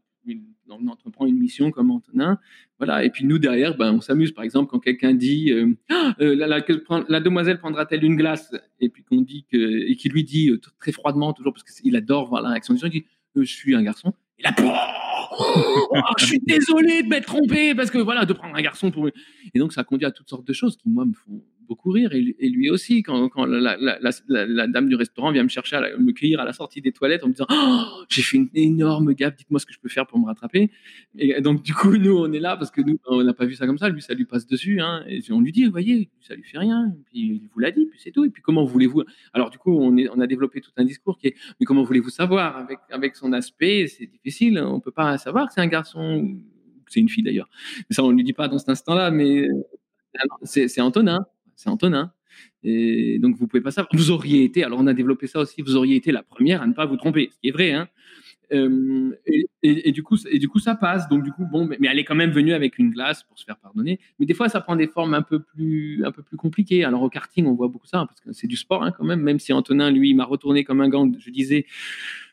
entreprend une mission comme Antonin. Voilà. Et puis nous, derrière, ben, on s'amuse. Par exemple, quand quelqu'un dit euh, ah, euh, la, demoiselle prendra-t-elle une glace? Et puis qu'on dit que, et qui lui dit euh, très froidement, toujours parce qu'il adore voir la réaction des gens, il dit Je suis un garçon. Et là, oh, je suis désolé de m'être trompé parce que voilà, de prendre un garçon pour. Et donc, ça conduit à toutes sortes de choses qui, moi, me font beaucoup rire. Et, lui aussi, quand, la, dame du restaurant vient me chercher, à me cueillir à la sortie des toilettes en me disant oh, J'ai fait une énorme gaffe, dites-moi ce que je peux faire pour me rattraper. Et donc, du coup, nous, on est là parce que nous, on n'a pas vu ça comme ça. Lui, ça lui passe dessus. Hein, et on lui dit voyez, ça lui fait rien. Et puis, il vous l'a dit, puis c'est tout. Et puis, comment voulez-vous Alors, du coup, on, est, on a développé tout un discours qui est Mais comment voulez-vous savoir avec, son aspect, c'est difficile. On ne peut pas savoir c'est un garçon. C'est une fille d'ailleurs. Ça, on ne lui dit pas dans cet instant-là, mais c'est Antonin c'est Antonin. Et donc, vous pouvez pas savoir. Vous auriez été, alors on a développé ça aussi, vous auriez été la première à ne pas vous tromper, ce qui est vrai. Hein Euh, et, du coup, ça passe. Donc du coup, bon, mais, elle est quand même venue avec une glace pour se faire pardonner. Mais des fois, ça prend des formes un peu plus, un peu plus compliquées. Alors au karting, on voit beaucoup ça hein, parce que c'est du sport hein, quand même. Même si Antonin, lui, m'a retourné comme un gant. Je disais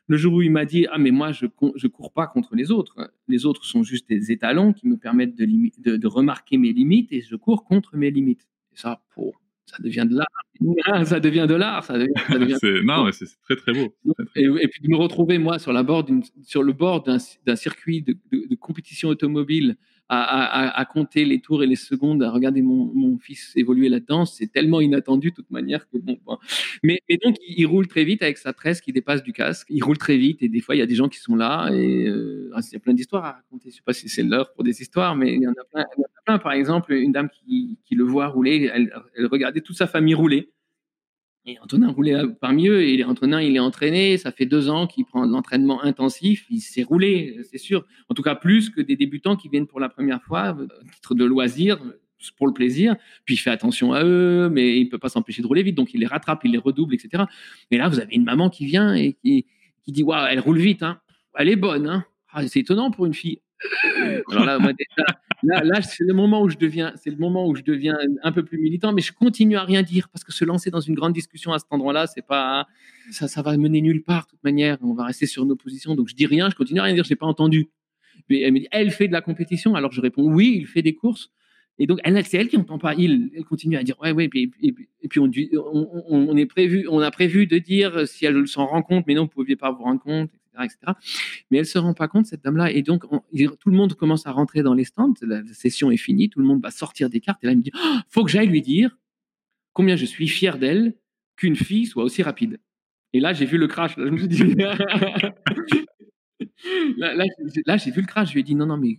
le jour où il m'a dit ah mais moi je cours pas contre les autres. Les autres sont juste des étalons qui me permettent de remarquer mes limites et je cours contre mes limites. Et ça, pour ça devient de l'art. ça devient de l'art. Ça devient, ça devient... [LAUGHS] non, c'est très très beau. Et, puis de me retrouver moi sur la bord sur le bord d'un circuit de, de, de, compétition automobile à, à, à, compter les tours et les secondes, à regarder mon, mon fils évoluer là-dedans, c'est tellement inattendu de toute manière que bon. bon. Mais, mais, donc il, roule très vite avec sa tresse qui dépasse du casque. Il roule très vite et des fois il y a des gens qui sont là et euh, il y a plein d'histoires à raconter. Je sais pas si c'est l'heure pour des histoires, mais il y en a plein. En a plein. Par exemple, une dame qui, qui le voit rouler, elle, elle regardait toute sa famille rouler. Et Antonin roulait parmi eux, et Antonin, il est entraîné, ça fait deux ans qu'il prend de l'entraînement intensif, il s'est roulé, c'est sûr. En tout cas, plus que des débutants qui viennent pour la première fois, à titre de loisir, pour le plaisir, puis il fait attention à eux, mais il peut pas s'empêcher de rouler vite, donc il les rattrape, il les redouble, etc. Et là, vous avez une maman qui vient et qui, dit, waouh, elle roule vite, hein. elle est bonne, hein. ah, c'est étonnant pour une fille. Alors là, moi, là, c'est le moment où je deviens, je un peu plus militant, mais je continue à rien dire parce que se lancer dans une grande discussion à cet endroit-là, c'est pas, ça, ça va mener nulle part de toute manière. On va rester sur nos positions, donc je dis rien, je continue à rien dire, j'ai pas entendu. Elle me dit, elle fait de la compétition, alors je réponds oui, il fait des courses. Et donc, elle, c'est elle qui n'entend pas. Il, elle continue à dire, ouais, ouais. Et puis, on, a prévu de dire si elle s'en rend compte, mais non, vous ne pouviez pas vous rendre compte, etc.. Mais elle se rend pas compte, cette dame-là. Et donc, on, tout le monde commence à rentrer dans les stands. La, session est finie. Tout le monde va sortir des cartes. Et là, il me dit, oh, faut que j'aille lui dire combien je suis fier d'elle qu'une fille soit aussi rapide. Et là, j'ai vu le crash. Là, [LAUGHS] j'ai vu le crash. Je lui ai dit, non, non, mais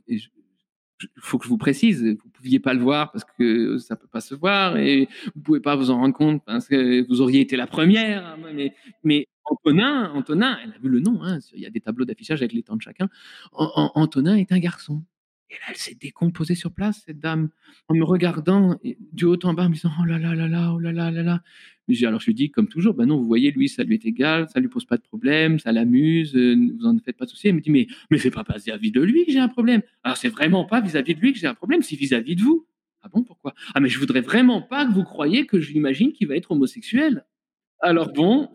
faut que je vous précise, vous pouviez pas le voir parce que ça peut pas se voir et vous pouvez pas vous en rendre compte parce que vous auriez été la première. Hein, Mais, mais Antonin, Antonin, elle a vu le nom, hein, il y a des tableaux d'affichage avec les temps de chacun. Antonin est un garçon. Et là, elle s'est décomposée sur place, cette dame, en me regardant du haut en bas, en me disant Oh là là là là, oh là là là là. Alors je lui dis, comme toujours, ben non, vous voyez, lui, ça lui est égal, ça lui pose pas de problème, ça l'amuse, euh, vous en faites pas de souci. Elle me dit, mais, mais c'est pas vis-à-vis de lui que j'ai un problème. Alors c'est vraiment pas vis-à-vis de lui que j'ai un problème, c'est vis-à-vis de vous. Ah bon, pourquoi? Ah mais je voudrais vraiment pas que vous croyiez que j'imagine qu'il va être homosexuel. Alors bon,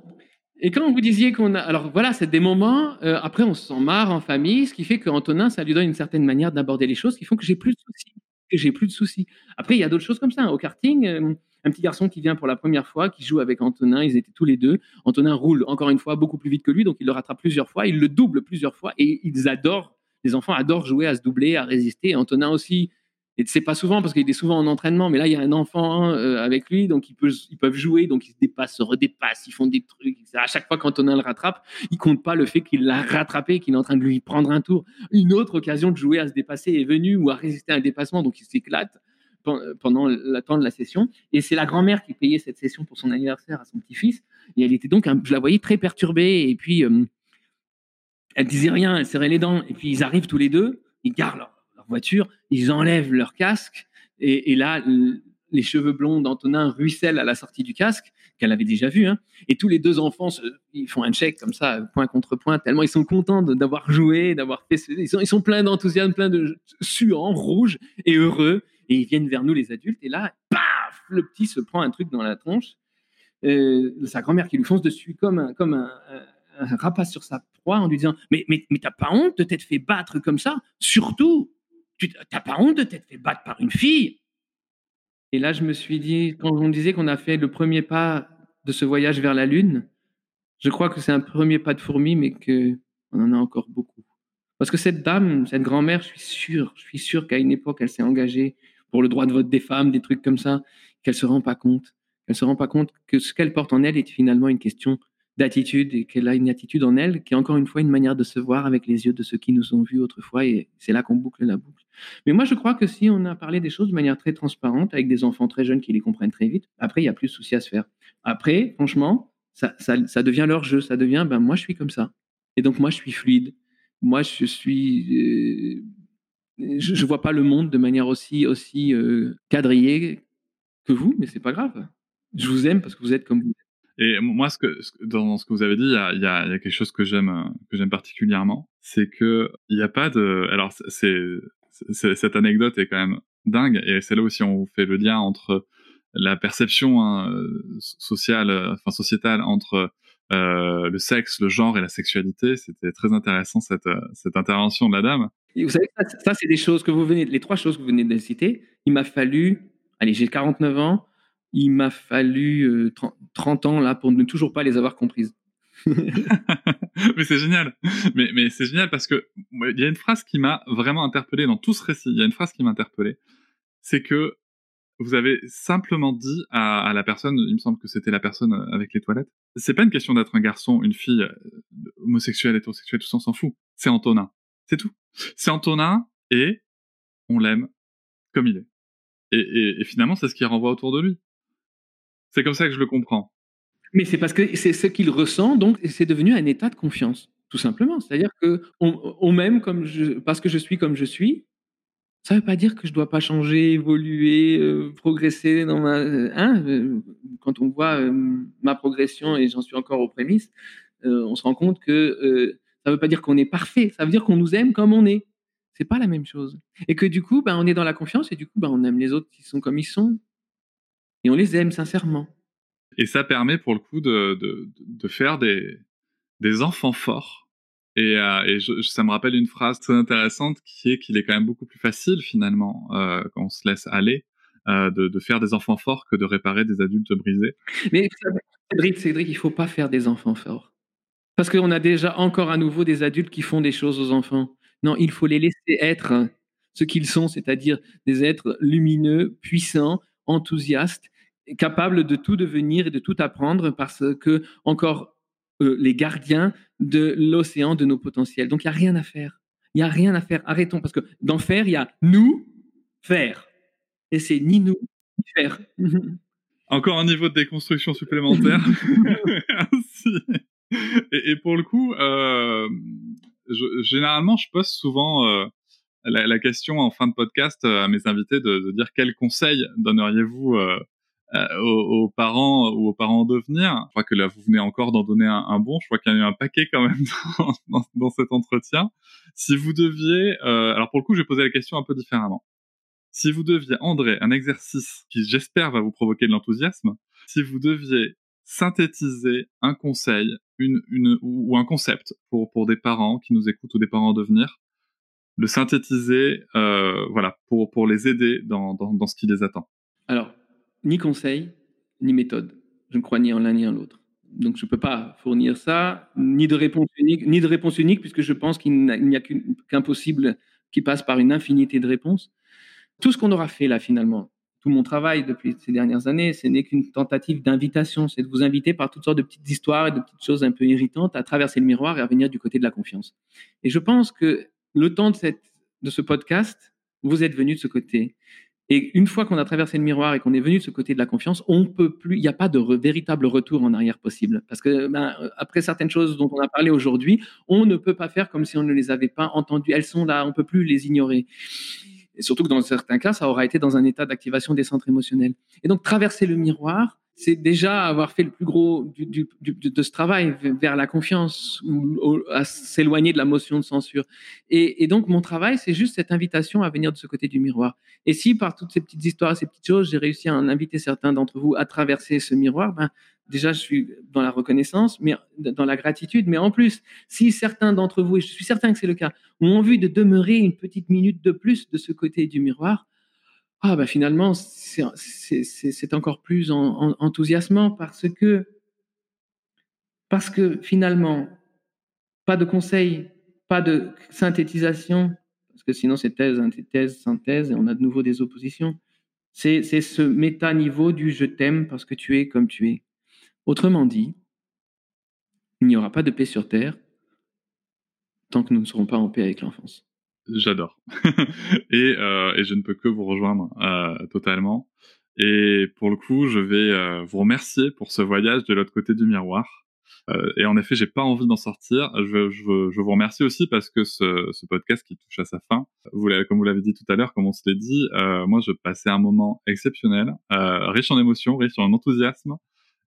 et quand vous disiez qu'on a, alors voilà, c'est des moments. Euh, après, on s'en marre en famille, ce qui fait qu'Antonin, ça lui donne une certaine manière d'aborder les choses, qui font que j'ai plus de soucis. J'ai plus de soucis. Après, il y a d'autres choses comme ça. Au karting, euh, un petit garçon qui vient pour la première fois, qui joue avec Antonin, ils étaient tous les deux. Antonin roule encore une fois beaucoup plus vite que lui, donc il le rattrape plusieurs fois, il le double plusieurs fois, et ils adorent. Les enfants adorent jouer à se doubler, à résister. Antonin aussi et c'est pas souvent parce qu'il est souvent en entraînement, mais là il y a un enfant euh, avec lui, donc ils peuvent, ils peuvent jouer, donc ils se dépassent, se redépassent, ils font des trucs. À chaque fois qu'Antonin le rattrape, il compte pas le fait qu'il l'a rattrapé, qu'il est en train de lui prendre un tour. Une autre occasion de jouer à se dépasser est venue ou à résister à un dépassement, donc il s'éclate pendant temps de la session. Et c'est la grand-mère qui payait cette session pour son anniversaire à son petit-fils. Et elle était donc, je la voyais très perturbée. Et puis, euh, elle disait rien, elle serrait les dents. Et puis, ils arrivent tous les deux, ils garent leur voiture, ils enlèvent leur casque. Et, là, les cheveux blonds d'Antonin ruissellent à la sortie du casque, qu'elle avait déjà vu. Hein. Et tous les deux enfants, ils font un check comme ça, point contre point, tellement ils sont contents d'avoir joué, d'avoir fait. Sont, ils sont pleins d'enthousiasme, pleins de suants, rouges et heureux. Et ils viennent vers nous, les adultes. Et là, paf, le petit se prend un truc dans la tronche. Euh, sa grand-mère qui lui fonce dessus comme un, comme un, rapace sur sa proie en lui disant Mais, mais, mais t'as pas honte de t'être fait battre comme ça? Surtout, tu t'as pas honte de t'être fait battre par une fille? Et là, je me suis dit, quand on disait qu'on a fait le premier pas de ce voyage vers la Lune, je crois que c'est un premier pas de fourmi, mais qu'on en a encore beaucoup. Parce que cette dame, cette grand-mère, je suis sûr, je suis sûr qu'à une époque, elle s'est engagée pour le droit de vote des femmes, des trucs comme ça, qu'elle se rend pas compte. Elle se rend pas compte que ce qu'elle porte en elle est finalement une question d'attitude et qu'elle a une attitude en elle qui est encore une fois une manière de se voir avec les yeux de ceux qui nous ont vus autrefois et c'est là qu'on boucle la boucle. Mais moi je crois que si on a parlé des choses de manière très transparente avec des enfants très jeunes qui les comprennent très vite, après il y a plus de souci à se faire. Après, franchement, ça, ça, ça devient leur jeu, ça devient ben moi je suis comme ça et donc moi je suis fluide, moi je suis euh, je, je vois pas le monde de manière aussi aussi euh, quadrillée que vous, mais c'est pas grave. Je vous aime parce que vous êtes comme vous. Et moi, dans ce que vous avez dit, il y a, y a, quelque chose que j'aime, j'aime particulièrement, c'est que il n'y a pas de. Alors, c'est, cette anecdote est quand même dingue, et c'est là aussi on fait le lien entre la perception hein, sociale, enfin sociétale entre euh, le sexe, le genre et la sexualité. C'était très intéressant cette, cette intervention de la dame. vous savez, ça, ça c'est des choses que vous venez, les trois choses que vous venez de citer. Il m'a fallu, allez, j'ai 49 ans, il m'a fallu 30, euh, ans là pour ne toujours pas les avoir comprises. [LAUGHS] [LAUGHS] mais c'est génial. Mais, mais c'est génial parce que il y a une phrase qui m'a vraiment interpellé dans tout ce récit. Il y a une phrase qui m'a interpellé. C'est que vous avez simplement dit à, la personne, il me semble que c'était la personne euh, avec les toilettes, c'est pas une question d'être un garçon, une fille, euh, homosexuel, hétérosexuel, tout ça, on s'en fout. C'est Antonin. C'est tout. C'est Antonin et on l'aime comme il est. Et finalement, c'est ce qui renvoie autour de lui. C'est comme ça que je le comprends. Mais c'est parce que c'est ce qu'il ressent, donc c'est devenu un état de confiance, tout simplement. C'est-à-dire que on, on m'aime parce que je suis comme je suis, ça ne veut pas dire que je dois pas changer, évoluer, euh, progresser dans ma. Hein euh, quand on voit euh, ma progression et j'en suis encore aux prémices, on se rend compte que ça ne veut pas dire qu'on est parfait. Ça veut dire qu'on nous aime comme on est. C'est pas la même chose. Et que du coup, ben, on est dans la confiance et du coup, ben, on aime les autres qui sont comme ils sont et on les aime sincèrement. Et ça permet pour le coup de, de, de faire des, des enfants forts et, euh, ça me rappelle une phrase très intéressante qui est qu'il est quand même beaucoup plus facile finalement euh, quand on se laisse aller euh, de, de, faire des enfants forts que de réparer des adultes brisés. Mais Cédric, Cédric, il faut pas faire des enfants forts parce qu'on a déjà encore à nouveau des adultes qui font des choses aux enfants. Non, il faut les laisser être ce qu'ils sont, c'est-à-dire des êtres lumineux, puissants, enthousiastes, capables de tout devenir et de tout apprendre parce que encore euh, les gardiens de l'océan de nos potentiels. Donc il n'y a rien à faire. Il n'y a rien à faire. Arrêtons, parce que dans faire, il y a nous, faire. Et c'est ni nous, ni faire. [LAUGHS] Encore un niveau de déconstruction supplémentaire. [LAUGHS] et, et, pour le coup, euh, je, généralement, je pose souvent euh, la, la, question en fin de podcast à mes invités de, de dire quels conseils donneriez-vous euh, euh, aux, parents ou aux parents en devenir. Je crois que là, vous venez encore d'en donner un, bon. Je crois qu'il y a eu un paquet quand même [LAUGHS] dans, dans, cet entretien. Si vous deviez, euh, alors pour le coup, je vais poser la question un peu différemment. Si vous deviez, André, un exercice qui, j'espère, va vous provoquer de l'enthousiasme, si vous deviez synthétiser un conseil, une, une, ou un concept pour, pour des parents qui nous écoutent ou des parents en devenir, le synthétiser, euh, voilà, pour, pour les aider dans, dans, dans ce qui les attend. Alors, ni conseil, ni méthode. Je ne crois ni en l'un ni en l'autre. Donc je ne peux pas fournir ça, ni de réponse unique, ni de réponse unique, puisque je pense qu'il n'y a qu'un possible qui passe par une infinité de réponses. Tout ce qu'on aura fait là finalement, tout mon travail depuis ces dernières années, ce n'est qu'une tentative d'invitation, c'est de vous inviter par toutes sortes de petites histoires et de petites choses un peu irritantes à traverser le miroir et à venir du côté de la confiance. Et je pense que le temps de, de ce podcast, vous êtes venu de ce côté. Et une fois qu'on a traversé le miroir et qu'on est venu de ce côté de la confiance, on peut plus, il n'y a pas de véritable retour en arrière possible. Parce que ben, après certaines choses dont on a parlé aujourd'hui, on ne peut pas faire comme si on ne les avait pas entendues. Elles sont là, on peut plus les ignorer. Et surtout que dans certains cas, ça aura été dans un état d'activation des centres émotionnels. Et donc traverser le miroir, c'est déjà avoir fait le plus gros de ce travail vers la confiance ou, à s'éloigner de la motion de censure. Et, et donc, mon travail, c'est juste cette invitation à venir de ce côté du miroir. Et si par toutes ces petites histoires, ces petites choses, j'ai réussi à en inviter certains d'entre vous à traverser ce miroir, ben, déjà, je suis dans la reconnaissance, mais dans la gratitude. Mais en plus, si certains d'entre vous, et je suis certain que c'est le cas, ont envie de demeurer une petite minute de plus de ce côté du miroir, ah bah finalement, c'est encore plus enthousiasmant parce que, parce que finalement, pas de conseils, pas de synthétisation, parce que sinon c'est thèse, antithèse, synthèse, et on a de nouveau des oppositions. C'est ce méta-niveau du je t'aime parce que tu es comme tu es. Autrement dit, il n'y aura pas de paix sur Terre tant que nous ne serons pas en paix avec l'enfance. J'adore. [LAUGHS] et, euh, et, je ne peux que vous rejoindre euh, totalement. Et pour le coup, je vais euh, vous remercier pour ce voyage de l'autre côté du miroir. Euh, et en effet, j'ai pas envie d'en sortir. Je, je, je, vous remercie aussi parce que ce, ce, podcast qui touche à sa fin, vous comme vous l'avez dit tout à l'heure, comme on se l'est dit, euh, moi, je passais un moment exceptionnel, riche en émotions, riche en enthousiasme.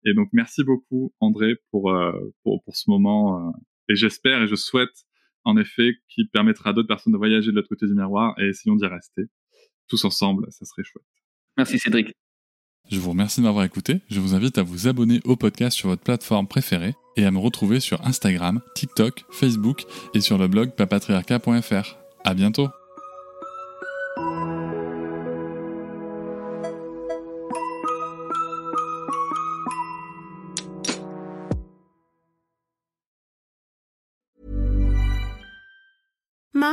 Et donc, merci beaucoup, André, pour, euh, pour, pour ce moment. euh, et j'espère et je souhaite, en effet, qu'il permettra à d'autres personnes de voyager de l'autre côté du miroir et essayons d'y rester. Tous ensemble, ça serait chouette. Merci Cédric. Je vous remercie de m'avoir écouté. Je vous invite à vous abonner au podcast sur votre plateforme préférée et à me retrouver sur Instagram, TikTok, Facebook et sur le blog papatriarca.fr. À bientôt!